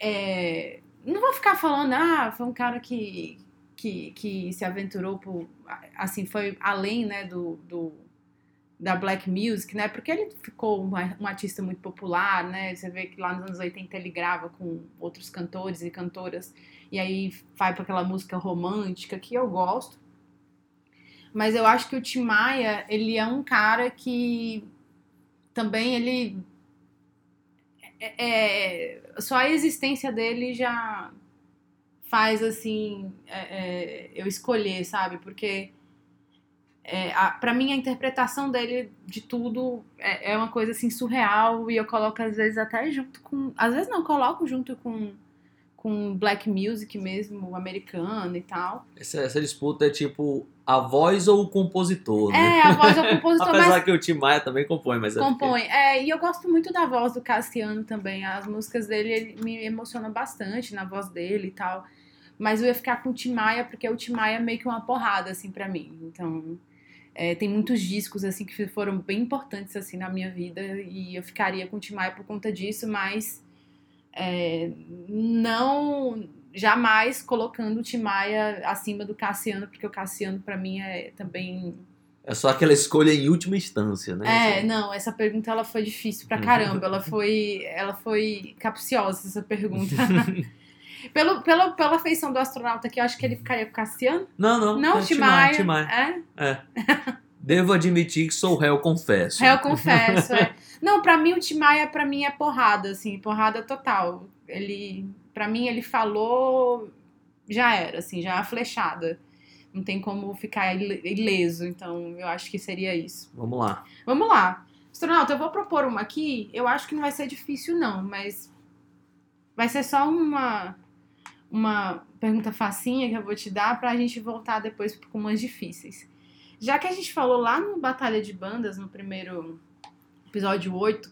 é- Não vou ficar falando, ah, foi um cara que, que, que se aventurou por. Assim, foi além, né, do, do, da black music, né? Porque ele ficou um, um artista muito popular, né? Você vê que lá nos anos 80 ele grava com outros cantores e cantoras e aí vai para aquela música romântica que eu gosto. Mas eu acho que o Tim Maia, ele é um cara que também ele é, é- só a existência dele já faz assim é, é, eu escolher, sabe? Porque é, para mim a interpretação dele de tudo é, é uma coisa assim surreal e eu coloco às vezes até junto com, às vezes não coloco junto com com black music mesmo, americano e tal. Essa, essa disputa é tipo a voz ou o compositor, né? É, a voz do compositor, Apesar mas que o Tim Maia também compõe, mas é compõe. É, e eu gosto muito da voz do Cassiano também. As músicas dele ele me emocionam bastante na voz dele e tal. Mas eu ia ficar com o Tim Maia, porque o Tim Maia é meio que uma porrada, assim, pra mim. Então, é, tem muitos discos, assim, que foram bem importantes, assim, na minha vida. E eu ficaria com o Tim Maia por conta disso, mas é, não... Jamais colocando o Tim Maia acima do Cassiano, porque o Cassiano, pra mim, é também É só aquela escolha em última instância, né? é, não, essa pergunta ela foi difícil pra caramba. Ela foi, ela foi capciosa, essa pergunta. pelo, pela, pela feição do astronauta que eu acho que ele ficaria com Cassiano. Não, não. Não, é Tim Maia. Tim Maia. É? Devo admitir que sou réu, confesso. Eu confesso, é. Não, pra mim o Tim Maia, pra mim, é porrada, assim, porrada total. Ele, pra mim, ele falou, já era, assim, já é uma flechada. Não tem como ficar ile- ileso, então eu acho que seria isso. Vamos lá. Vamos lá. Astronauta, eu vou propor uma aqui. Eu acho que não vai ser difícil, não, mas vai ser só uma, uma pergunta facinha que eu vou te dar pra gente voltar depois com umas difíceis. Já que a gente falou lá no Batalha de Bandas, no primeiro episódio 8,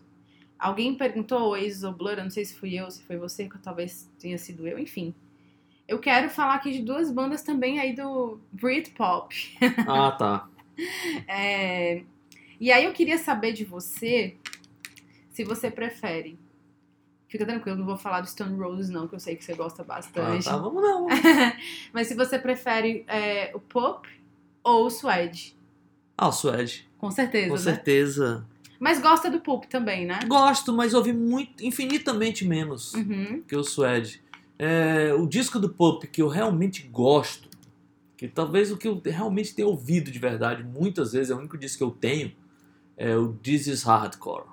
alguém perguntou Oasis ou Blur, eu não sei se fui eu, se foi você, que talvez tenha sido eu, enfim. Eu quero falar aqui de duas bandas também aí do Britpop. Ah, tá. É, E aí eu queria saber de você se você prefere. Fica tranquilo, não vou falar do Stone Roses, não, que eu sei que você gosta Ah, bastante. tá. Vamos não. Mas se você prefere é, o pop ou o suede. Ah, o Suede. Com certeza, Com né? certeza. Mas gosta do pop também, né? Gosto, mas ouvi muito, infinitamente menos Uhum. que o Suede. É, o disco do Pop que eu realmente gosto, que talvez o que eu realmente tenha ouvido de verdade muitas vezes, é o único disco que eu tenho, é o This Is Hardcore.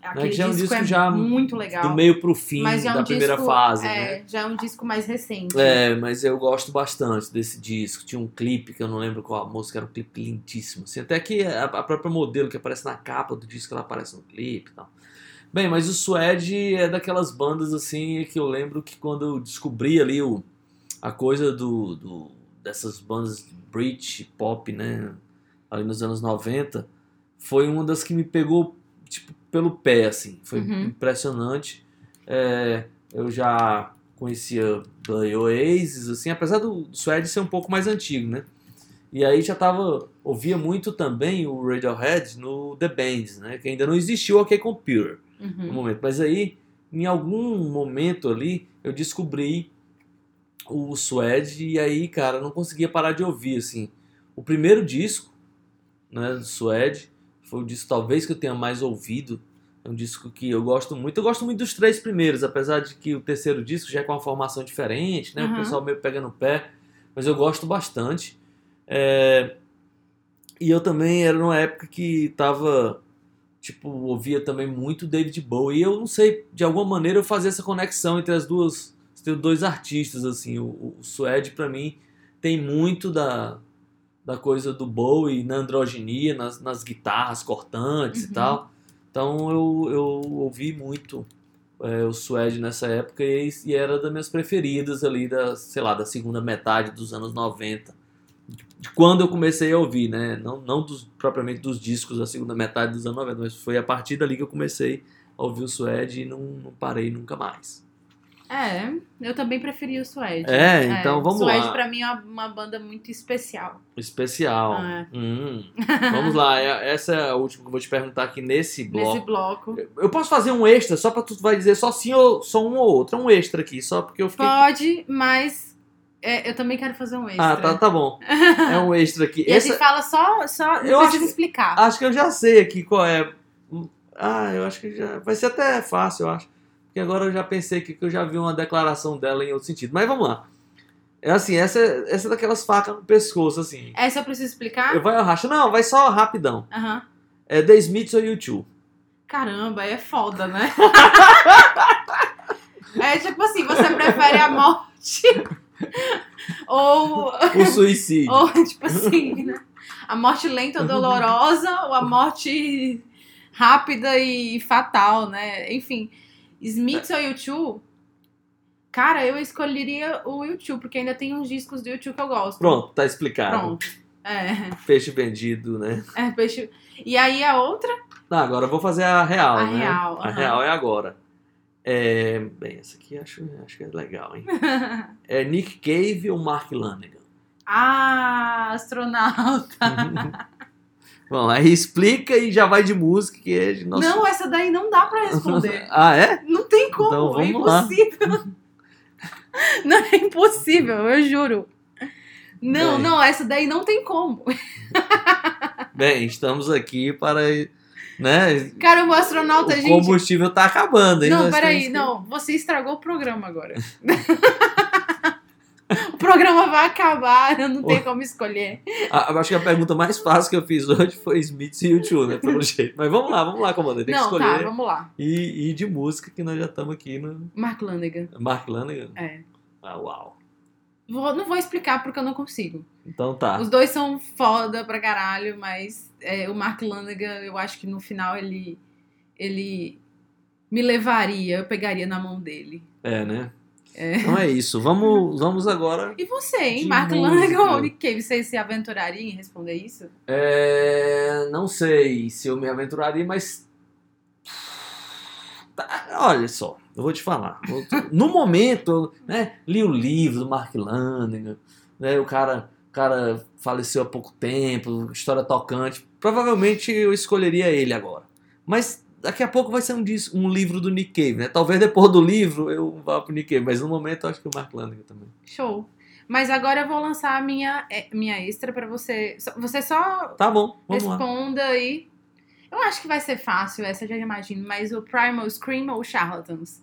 Aquele já é um disco, disco é já muito legal. Do meio pro fim é da primeira fase, é, né? Já é um disco mais recente. É, mas eu gosto bastante desse disco. Tinha um clipe que eu não lembro qual a música, era um clipe lindíssimo. Assim, até que a, a própria modelo que aparece na capa do disco, ela aparece no clipe e tal. Bem, mas o Suede é daquelas bandas assim que eu lembro que quando eu descobri ali o, a coisa do, do dessas bandas Brit pop, né, ali nos anos 90, foi uma das que me pegou tipo pelo pé assim, foi Uhum. impressionante. É, eu já conhecia e Oasis, assim, apesar do Suede ser um pouco mais antigo, né? E aí já tava, ouvia muito também o Radiohead no The Bands, né? Que ainda não existiu o OK Computer no Uhum. momento. Mas aí, em algum momento ali, eu descobri o Suede e aí, cara, não conseguia parar de ouvir, assim. O primeiro disco, né, do Suede, foi o disco talvez que eu tenha mais ouvido. É um disco que eu gosto muito. Eu gosto muito dos três primeiros, apesar de que o terceiro disco já é com uma formação diferente, né? Uhum. O pessoal meio pega no pé. Mas eu gosto bastante. É, E eu também era numa época que tava tipo, ouvia também muito David Bowie. E eu não sei, de alguma maneira eu fazia essa conexão entre as duas, os dois artistas, assim. O, o Suede, pra mim, tem muito da, da coisa do Bowie na androginia, nas, nas guitarras cortantes Uhum. e tal. Então eu, eu ouvi muito é, o Suede nessa época e, e era das minhas preferidas ali, da, sei lá, da segunda metade dos anos 90 de quando eu comecei a ouvir, né? Não, não dos, propriamente dos discos da segunda metade dos anos 90, mas foi a partir dali que eu comecei a ouvir o Suede e não, não parei nunca mais. É, eu também preferi o Suede. É, então vamos Suede lá. pra mim é uma, banda muito especial. Especial. Ah, Hum. Vamos lá, é- essa é a última que eu vou te perguntar aqui nesse bloco. Nesse bloco. Eu posso fazer um extra só pra tu vai dizer só sim ou só um ou outro. É um extra aqui, só porque eu fiquei. Pode, mas É, eu também quero fazer um extra. Ah, tá, tá bom. É um extra aqui. E a Essa- gente fala só, só Eu acho explicar. Acho que eu já sei aqui qual é. Ah, eu acho que já. Vai ser até fácil, eu acho. Porque agora eu já pensei aqui que eu já vi uma declaração dela em outro sentido. Mas vamos lá. É assim, essa, essa é daquelas facas no pescoço, assim. Essa eu preciso explicar? Eu vai eu racho. Não, vai só rapidão. Aham. É The Smiths ou YouTube. Caramba, é foda, né? é tipo assim, você prefere a morte ou, O suicídio. ou tipo assim, né? A morte lenta ou dolorosa ou a morte rápida e fatal, né? Enfim, Smiths ou YouTube? Cara, eu escolheria o YouTube, porque ainda tem uns discos do YouTube que eu gosto. Pronto, tá explicado. Pronto. É, Peixe vendido, né? é peixe. E aí a outra? Não, agora eu vou fazer a real, A né? real, A aham. real é agora. É, bem, essa aqui acho, acho que é legal, hein? É Nick Cave ou Mark Lanegan? ah, astronauta. Bom, aí explica e já vai de música que é nosso... Não, essa daí não dá pra responder. ah, é? Não tem como, Então, é vamos lá. impossível. Não é impossível, eu juro. Não, Bem. não, essa daí não tem como. Bem, estamos aqui para, né? Cara, o astronauta, o gente. combustível tá acabando, hein? Não, peraí, que- não, você estragou o programa agora. o programa vai acabar, eu não tenho como escolher. Eu acho que a pergunta mais fácil que eu fiz hoje foi Smith e YouTube, né? Pelo jeito. Mas vamos lá, vamos lá, comandante. Tem que não, tá, escolher. vamos lá. e, e de música, que nós já estamos aqui no Mark Lanegan. Mark Lanegan. É. Ah, uau. Vou- não vou explicar porque eu não consigo. Então tá. Os dois são foda pra caralho, mas é, o Mark Lanegan, eu acho que no final ele, ele me levaria, eu pegaria na mão dele. É, né? É. Então é isso. Vamos, vamos agora. E você, hein? Mark Nick Cave? Você se aventuraria em responder isso? É, não sei se eu me aventuraria, mas. Tá, olha só, eu vou te falar. No momento, né, li o livro do Mark Lanegan, né, o cara, o cara faleceu há pouco tempo, história tocante. Provavelmente eu escolheria ele agora. Mas daqui a pouco vai ser um, um livro do Nick Cave, né? Talvez depois do livro eu vá pro Nick Cave, mas no momento eu acho que o Mark Lanegan também. Show. Mas agora eu vou lançar a minha, é, minha extra pra você. Você só Tá bom, vamos lá. responda aí. Eu acho que vai ser fácil, essa eu já imagino, mas o Primal Scream ou Charlatans?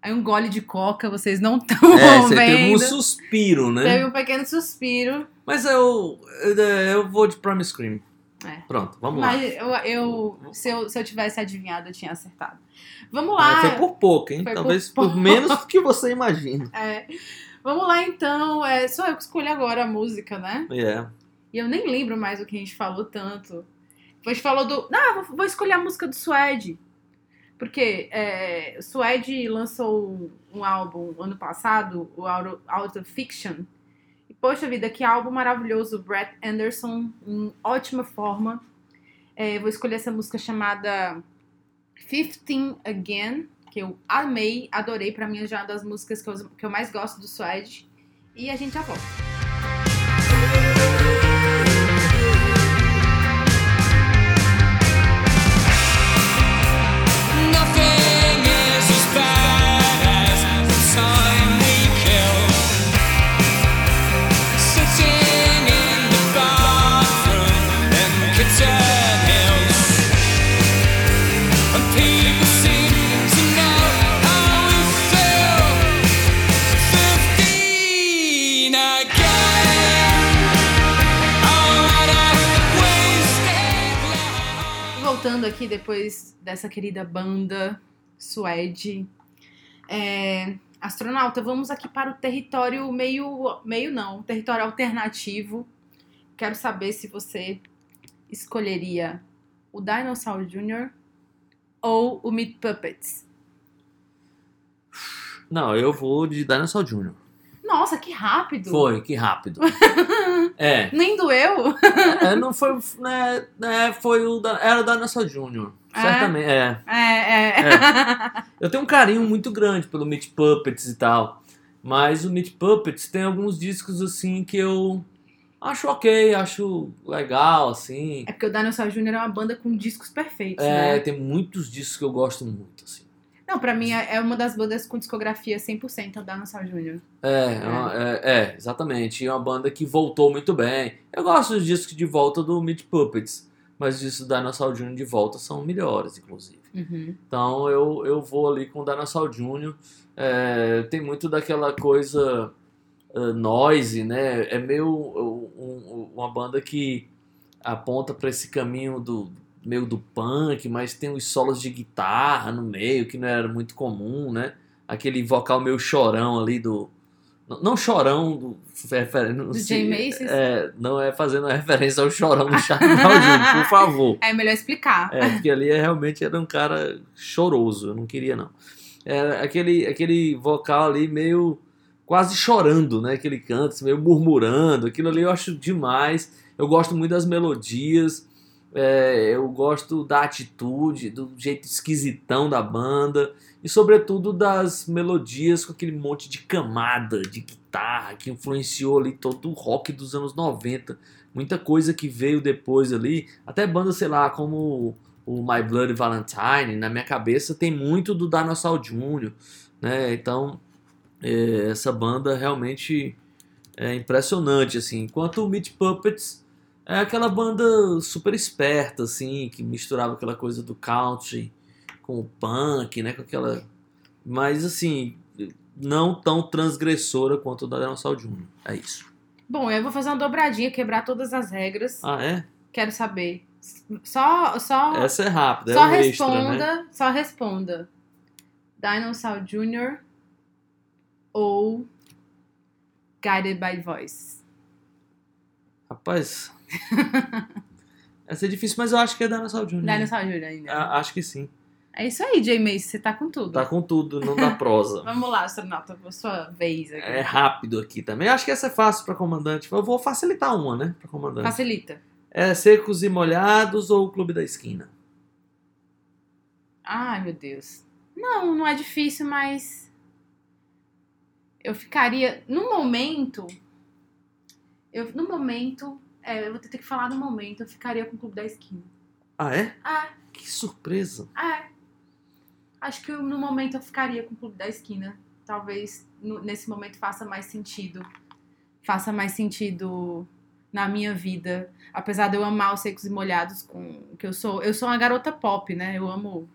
Aí um gole de coca, vocês não estão É, você teve um suspiro, né? Teve um pequeno suspiro. Mas eu, eu, eu vou de Prime Scream. É. Pronto, vamos lá. Mas eu, eu, se eu se eu tivesse adivinhado, eu tinha acertado. Vamos Ah, lá. foi por pouco, hein? Foi Talvez por por, menos do que você imagina. É. Vamos lá então. É, sou eu que escolho agora a música, né? É. E eu nem lembro mais o que a gente falou tanto. A gente falou do. Ah, vou, vou escolher a música do Suede. Porque é, o Suede lançou um, um álbum ano passado, o Out of Fiction. Poxa vida, que álbum maravilhoso. Brett Anderson, em ótima forma. É, vou escolher essa música chamada 15 Again, que eu amei, adorei. Pra mim é já uma das músicas que eu, que eu mais gosto do Suede. E a gente já volta. Aqui depois dessa querida banda Suede. É, astronauta, vamos aqui para o território meio. meio não, território alternativo. Quero saber se você escolheria o Dinosaur Jr. ou o Meat Puppets. Não, eu vou de Dinosaur Jr. Nossa, que rápido! Foi, que rápido. é. Nem doeu? é, Não foi. Né, né, foi o. da- Era o Dinosaur Jr. É? Certamente, é. É, é. Eu tenho um carinho muito grande pelo Meat Puppets e tal. Mas o Meat Puppets tem alguns discos assim que eu acho ok, acho legal, assim. É porque o Dinosaur Jr. é uma banda com discos perfeitos, É, né? tem muitos discos que eu gosto muito, assim. Não, pra mim é é uma das bandas com discografia 100% da Dinosaur Jr. É, é, uma- é, é, exatamente. E é uma banda que voltou muito bem. Eu gosto dos discos de volta do Meat Puppets, mas os discos da Dinosaur Jr. de volta são melhores, inclusive. Uhum. Então eu, eu vou ali com o Dinosaur Jr. É, tem muito daquela coisa uh, noise, né? É meio uh, um- uma banda que aponta para esse caminho do meio do punk, mas tem os solos de guitarra no meio que não era muito comum, né? Aquele vocal meio chorão ali do não- chorão do, não Do sei, Jay Macy's? É, não é fazendo referência ao chorão do Charlie Brown por favor. É melhor explicar. É, porque ali é, realmente era um cara choroso, eu não queria não. Era aquele, aquele vocal ali meio quase chorando, né? Aquele canto, assim, meio murmurando, aquilo ali eu acho demais. Eu gosto muito das melodias, é, eu gosto da atitude, do jeito esquisitão da banda e sobretudo das melodias com aquele monte de camada de guitarra que influenciou ali todo o rock dos anos 90. Muita coisa que veio depois ali, até bandas, sei lá, como o My Bloody Valentine, na minha cabeça tem muito do Dinosaur Jr., né? Então, é, essa banda realmente é impressionante, assim. Enquanto o Meat Puppets é aquela banda super esperta, assim, que misturava aquela coisa do country com o punk, né? Com aquela... Mas, assim, não tão transgressora quanto o da Dinosaur Jr. É isso. Bom, eu vou fazer uma dobradinha, quebrar todas as regras. Ah, é? Quero saber. Só, só, Essa é rápida, só é um extra, responda, né? só responda. Dinosaur Jr. ou Guided by Voice. Rapaz... Essa é difícil, mas eu acho que é Dinosaur Jr. Dinosaur Jr. ainda. A- Acho que sim. É isso aí, Jay Mace, você tá com tudo. Tá com tudo, não dá prosa. Vamos lá, astronauta, a sua vez aqui. É rápido aqui também. Eu acho que essa é fácil pra comandante. Eu vou facilitar uma, né? Pra comandante. Facilita. É Secos e Molhados ou o Clube da Esquina? Ai, meu Deus. Não, não é difícil, mas. Eu ficaria. No momento. Eu, no momento. É, eu vou ter que falar no momento. Eu ficaria com o Clube da Esquina. Ah, é? Ah, Que surpresa. é. Acho que no momento eu ficaria com o Clube da Esquina. Talvez no- nesse momento faça mais sentido. Faça mais sentido na minha vida. Apesar de eu amar os secos e molhados, com que eu sou. Eu sou uma garota pop, né? Eu amo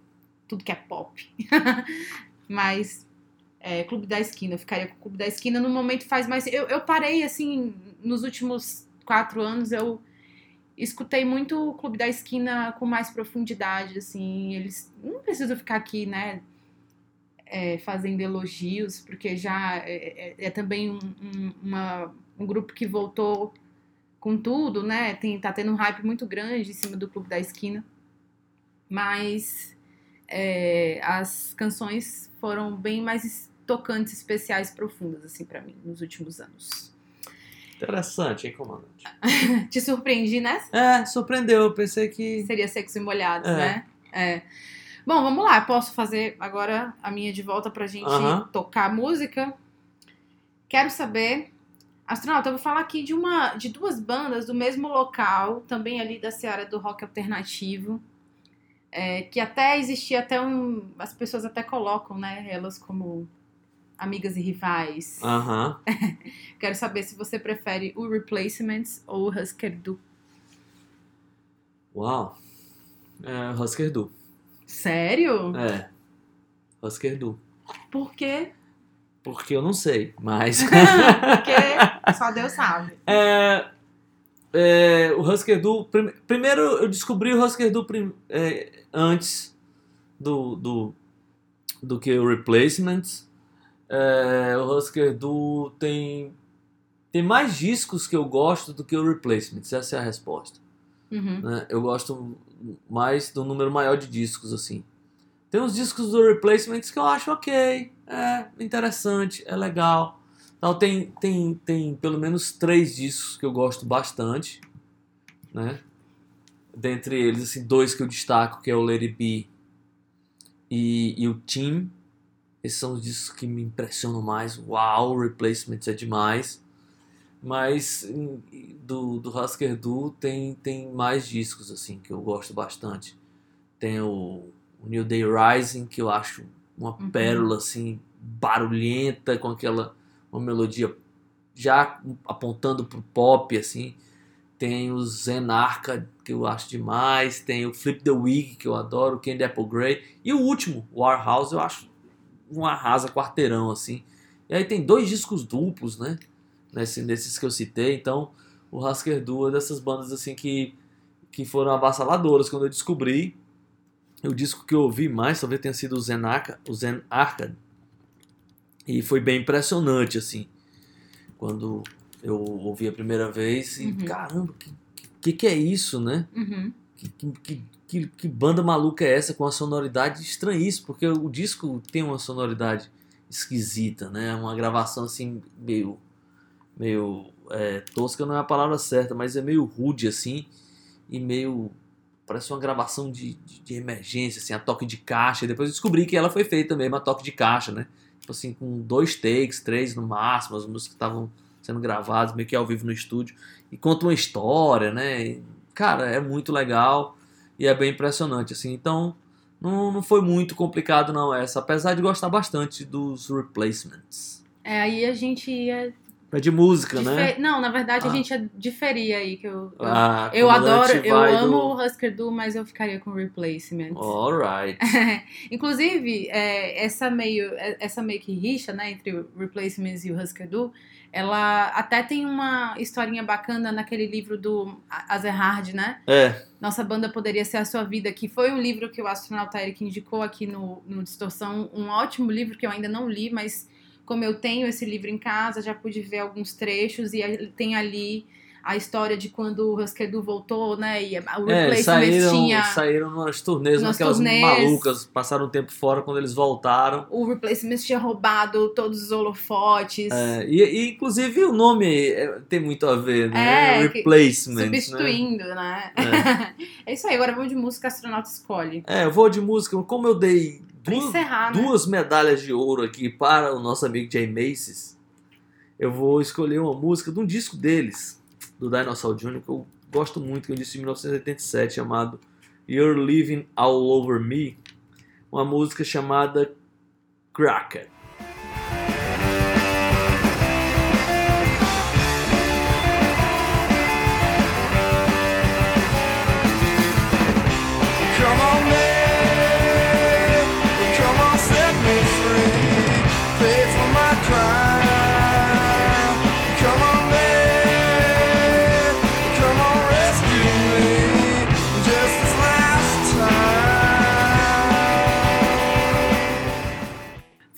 tudo que é pop. Mas é, Clube da Esquina, eu ficaria com o Clube da Esquina. No momento faz mais. Eu, eu parei, assim, nos últimos quatro anos, eu escutei muito o Clube da Esquina com mais profundidade, assim. Eles não precisam ficar aqui, né? é, fazendo elogios, porque já é, é- é também um, um- uma- um grupo que voltou com tudo, né? Tem, tá tendo um hype muito grande em cima do Clube da Esquina. Mas é, as canções foram bem mais tocantes, especiais, profundas, assim, pra mim, nos últimos anos. Interessante, hein, comandante? Te surpreendi, né? É, surpreendeu. Eu pensei que. Seria sexo e molhados, É. né? É. Bom, vamos lá. Posso fazer agora a minha de volta pra gente Aham. tocar a música. Quero saber. Astronauta, eu vou falar aqui de uma de duas bandas do mesmo local, também ali da seara do rock alternativo. é, que até existia até um. As pessoas até colocam, né? Elas como amigas e rivais. Aham. Quero saber se você prefere o Replacements ou o Husker Du. Uau. É, Husker Du. Sério? É. Husker Du. Por quê? Porque eu não sei, mas. Porque só Deus sabe. É, é, o Husker Du. prim- primeiro eu descobri o Husker Du prim- é, antes do, do, do que o Replacements. É, o Husker Du tem, tem mais discos que eu gosto do que o Replacements, essa é a resposta. Uhum. né? Eu gosto mais do número maior de discos, assim. Tem uns discos do Replacements que eu acho ok, é interessante, é legal. Tal, tem, tem, tem pelo menos três discos que eu gosto bastante, né? Dentre eles, assim, dois que eu destaco, que é o It Be e, e o Team. Esses são os discos que me impressionam mais. Uau, Replacements é demais. Mas do, do Husker Du tem, tem mais discos assim que eu gosto bastante. Tem o, o New Day Rising, que eu acho uma Uhum. pérola assim barulhenta com aquela uma melodia já apontando pro pop assim. Tem o Zen Arca, que eu acho demais, tem o Flip the Wig, que eu adoro, o Candy Apple Grey, e o último, Warhouse, eu acho um arrasa quarteirão assim. E aí tem dois discos duplos, né? Nesse, nesses que eu citei, então o Husker Du é dessas bandas assim que que foram avassaladoras quando eu descobri. O disco que eu ouvi mais talvez tenha sido o Zen, Arca, o Zen Arcade. E foi bem impressionante, assim. Quando eu ouvi a primeira vez. E, Uhum. caramba, que, que que é isso, né? Uhum. Que, que, que, que banda maluca é essa com uma sonoridade estranhíssima? Porque o disco tem uma sonoridade esquisita, né? Uma gravação assim, meio. meio. é, tosca não é a palavra certa, mas é meio rude, assim. E meio. Parece uma gravação de, de, de emergência, assim, a toque de caixa. E depois descobri que ela foi feita mesmo a toque de caixa, né? Tipo assim, com dois takes, três no máximo, as músicas que estavam sendo gravadas, meio que ao vivo no estúdio. E conta uma história, né? Cara, é muito legal e é bem impressionante, assim. Então, não, não foi muito complicado, não, essa. Apesar de gostar bastante dos replacements. É, aí a gente ia. É de música, né? difer- Não, na verdade a Ah. gente ia diferir aí, que eu. eu- Ah, eu adoro, eu amo do- o Husker Du, mas eu ficaria com Replacements. Alright. Inclusive, é, essa meio é, essa meio que rixa, né, entre o Replacements e o Husker Du, ela até tem uma historinha bacana naquele livro do Azerhard, né? É, Nossa Banda Poderia Ser a Sua Vida, que foi um livro que o astronauta Eric indicou aqui no, no Distorção, um ótimo livro que eu ainda não li, mas como eu tenho esse livro em casa, já pude ver alguns trechos e tem ali a história de quando o Du voltou, né, e o é Replacements saíram, tinha... saíram nas turnês, Nas naquelas turnês. malucas, passaram um tempo fora quando eles voltaram. o Replacements tinha roubado todos os holofotes, É, e, e, inclusive o nome é, tem muito a ver, né? É, Replacement. Né? substituindo, né? É. isso aí, agora vamos de música astronauta escolhe. É, eu vou de música. Como eu dei duas, encerrar, né? duas medalhas de ouro aqui para o nosso amigo Jay Macy's, eu vou escolher uma música de um disco deles, do Dinosaur Jr., que eu gosto muito, que um disco de 1987, chamado You're Living All Over Me, uma música chamada Cracker.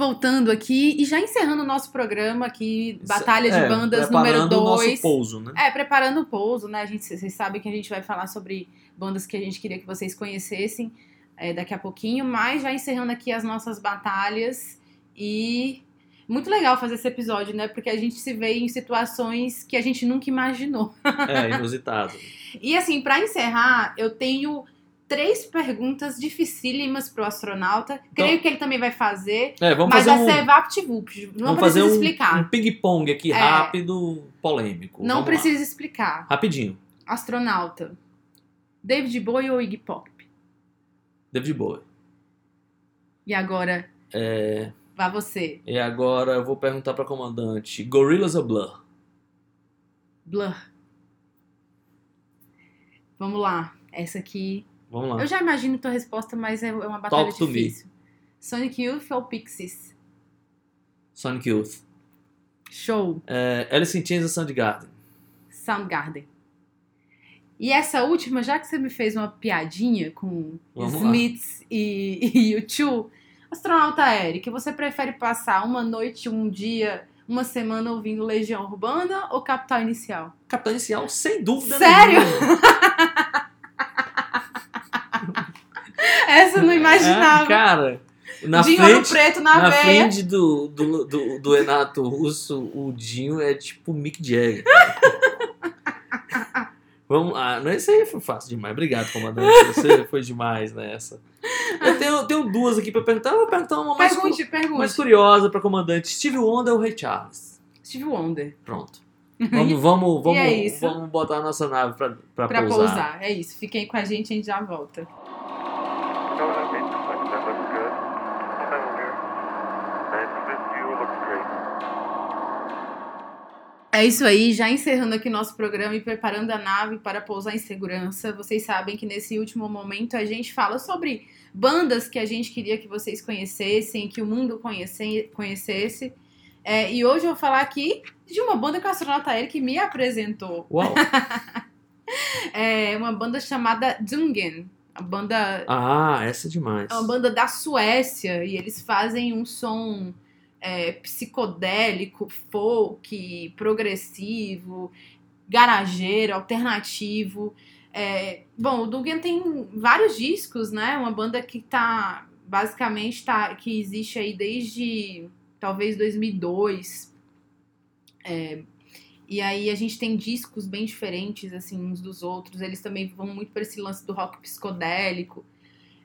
Voltando aqui e já encerrando o nosso programa aqui, Batalha de É, Bandas número preparando o nosso 2. pouso, né? É, preparando o pouso, né? A gente, vocês sabem que a gente vai falar sobre bandas que a gente queria que vocês conhecessem é, daqui a pouquinho, mas já encerrando aqui as nossas batalhas e muito legal fazer esse episódio, né? Porque a gente se vê em situações que a gente nunca imaginou. É, inusitado. E assim, pra encerrar, eu tenho três perguntas dificílimas pro astronauta. Creio Então- que ele também vai fazer, É, vamos mas fazer vai um, ser VaptVup. Não vamos fazer um, explicar. um ping-pong aqui, É. rápido, polêmico. Não Vamos lá. precisa explicar. Rapidinho. Astronauta. David Bowie ou Iggy Pop? David Bowie. E agora, É, vá você. e agora eu vou perguntar pra comandante: Gorillaz ou Blur? Blur. Vamos lá. Essa aqui. Vamos lá. Eu já imagino tua resposta, mas é é uma batalha Talk to me. difícil. Sonic Youth ou Pixies? Sonic Youth. Show. É, Alice in Chains ou Soundgarden? Soundgarden. E essa última, já que você me fez uma piadinha com Vamos lá. Smiths e, e U2, astronauta Eric, você prefere passar uma noite, um dia, uma semana ouvindo Legião Urbana ou Capital Inicial? Capitão Inicial, sem dúvida Sério? eu não imaginava. É, cara, na Dinho frente, Preto na, na veia. frente do, do, do, do Renato Russo, o Dinho é tipo Mick Jagger. Vamos lá, não, esse aí foi fácil demais. Obrigado, comandante. Você foi demais nessa. Eu tenho, tenho duas aqui pra perguntar. Eu vou perguntar uma mais, cu- Pergunte, pergunte. mais curiosa pra comandante. Steve Wonder ou Ray Charles? Steve Wonder. Pronto. Vamos, vamos, vamos, é isso. vamos botar a nossa nave pra, pra, Pra pousar. pousar. É isso. Fiquem com a gente, a gente já volta. É isso aí, já encerrando aqui nosso programa e preparando a nave para pousar em segurança. Vocês sabem que nesse último momento a gente fala sobre bandas que a gente queria que vocês conhecessem, que o mundo conhecesse. É, e hoje eu vou falar aqui de uma banda que o astronauta Eric me apresentou. Uau! é uma banda chamada Dungen. A banda Ah, essa é demais. É uma banda da Suécia e eles fazem um som é, psicodélico, folk, progressivo, garageiro, alternativo. É, bom, o Dugan tem vários discos, né? Uma banda que tá basicamente tá que existe aí desde talvez 2002. É, e aí a gente tem discos bem diferentes assim uns dos outros. Eles também vão muito para esse lance do rock psicodélico.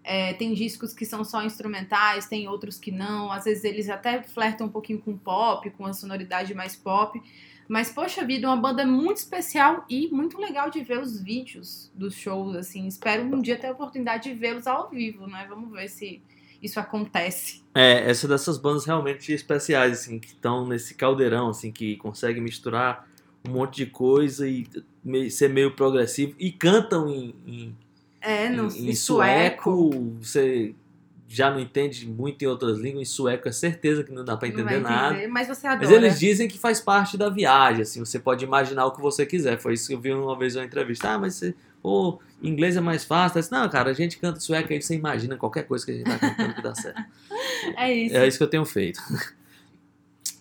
É, tem discos que são só instrumentais, tem outros que não. Às vezes eles até flertam um pouquinho com pop, com a sonoridade mais pop. Mas, poxa vida, uma banda muito especial e muito legal de ver os vídeos dos shows, assim. Espero um dia ter a oportunidade de vê-los ao vivo, né? Vamos ver se isso acontece. É, essa dessas bandas realmente especiais, assim, que estão nesse caldeirão, assim, que conseguem misturar um monte de coisa e me- ser meio progressivo e cantam em, em, É, no em, em sueco. sueco. Você já não entende muito em outras línguas, em sueco é certeza que não dá Não entender vai nada. entender, mas você adora. Mas eles dizem que faz parte da viagem, assim, você pode imaginar o que você quiser. Foi isso que eu vi uma vez em uma entrevista. Ah, mas você, pô, inglês é mais fácil. Disse, não, cara, a gente canta sueco, aí você imagina qualquer coisa que a gente tá cantando que dá certo. É isso. É isso que eu tenho feito.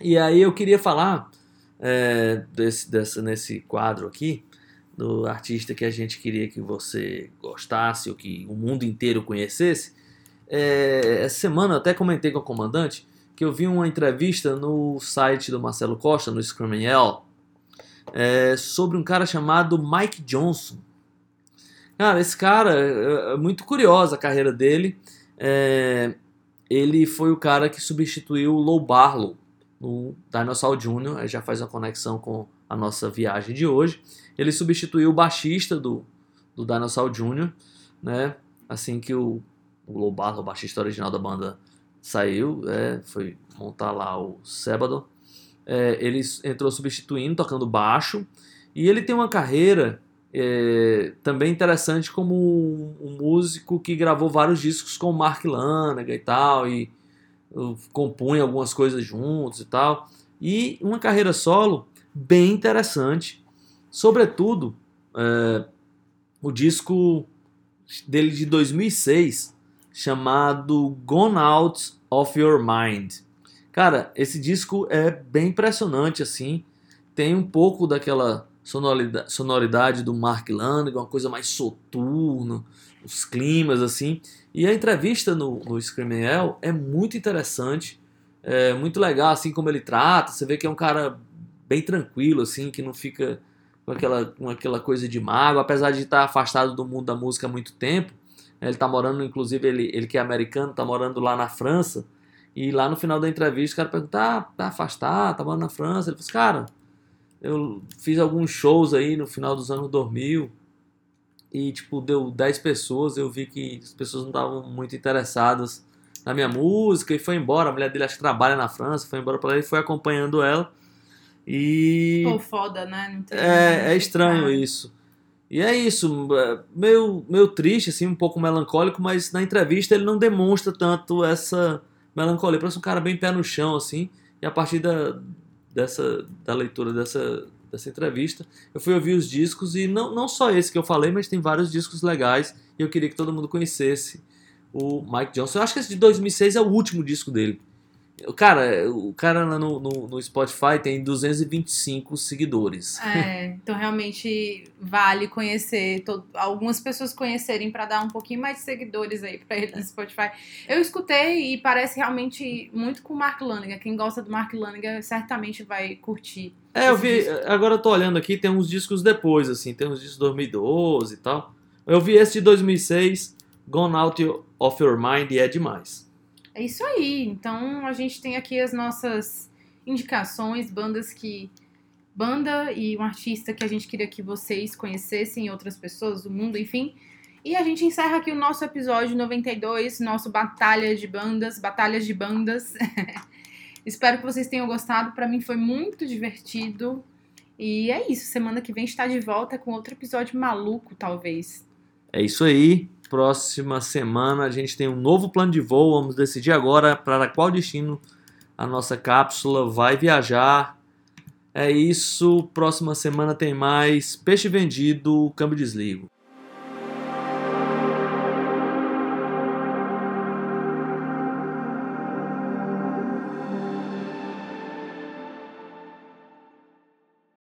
E aí eu queria falar é, desse, nesse quadro aqui, do artista que a gente queria que você gostasse ou que o mundo inteiro conhecesse. É, essa semana eu até comentei com o comandante que eu vi uma entrevista no site do Marcelo Costa, no Screaming Hell, é, sobre um cara chamado Mike Johnson. Cara, esse cara é é muito curiosa a carreira dele. É, ele foi o cara que substituiu o Low Barlow no Dinosaur Jr., já faz uma conexão com a nossa viagem de hoje. Ele substituiu o baixista do, do Dinosaur Jr., né? Assim que o, o Low Barlow, o baixista original da banda, saiu, é, foi montar lá o Sábado. É, ele entrou substituindo, tocando baixo, e ele tem uma carreira é, também interessante como um, um músico que gravou vários discos com o Mark Lanegan e tal, e compunha algumas coisas juntos e tal. E uma carreira solo bem interessante, sobretudo é, o disco dele de 2006 chamado Gone Out of Your Mind. Cara, esse disco é bem impressionante assim, tem um pouco daquela sonoridade, sonoridade do Mark Lanegan, uma coisa mais soturna, os climas assim. E a entrevista no, no Screaming Hell é muito interessante, é muito legal assim como ele trata. Você vê que é um cara bem tranquilo assim, que não fica com aquela, com aquela coisa de mago, apesar de estar afastado do mundo da música há muito tempo. Ele está morando, inclusive ele, ele que é americano, está morando lá na França. E lá no final da entrevista o cara pergunta: ah, tá afastado, tá morando na França? Ele falou: assim, cara, eu fiz alguns shows aí no final dos anos 2000 e tipo deu 10 pessoas, eu vi que as pessoas não estavam muito interessadas na minha música e foi embora. A mulher dele acho que trabalha na França, foi embora para lá e foi acompanhando ela. E Pô, foda, né? É, é estranho isso. E é isso, meio, meio triste, assim, um pouco melancólico, mas na entrevista ele não demonstra tanto essa melancolia. Parece um cara bem pé no chão, assim. E a partir da, dessa, da leitura dessa, dessa entrevista, eu fui ouvir os discos e não, não só esse que eu falei, mas tem vários discos legais e eu queria que todo mundo conhecesse o Mike Johnson. Eu acho que esse de 2006 é o último disco dele. O Cara, o cara lá no, no, no Spotify tem 225 seguidores. É, então realmente vale conhecer, to- algumas pessoas conhecerem pra dar um pouquinho mais de seguidores aí pra ele no Spotify. Eu escutei e parece realmente muito com o Mark Lanegan. Quem gosta do Mark Lanegan certamente vai curtir. É, eu vi. disco. Agora eu tô olhando aqui, tem uns discos depois, assim, tem uns discos de 2012 e tal. Eu vi esse de 2006, Gone Out of Your Mind, e é demais. É isso aí. Então a gente tem aqui as nossas indicações, bandas que. Banda e um artista que a gente queria que vocês conhecessem, outras pessoas do mundo, enfim. E a gente encerra aqui o nosso episódio 92, nosso Batalha de Bandas, Batalhas de Bandas. Espero que vocês tenham gostado. Para mim foi muito divertido. E é isso, semana que vem está de volta com outro episódio maluco, talvez. É isso aí. Próxima semana a gente tem um novo plano de voo. Vamos decidir agora para qual destino a nossa cápsula vai viajar. É isso. Próxima semana tem mais Peixe Vendido, Câmbio Desligo.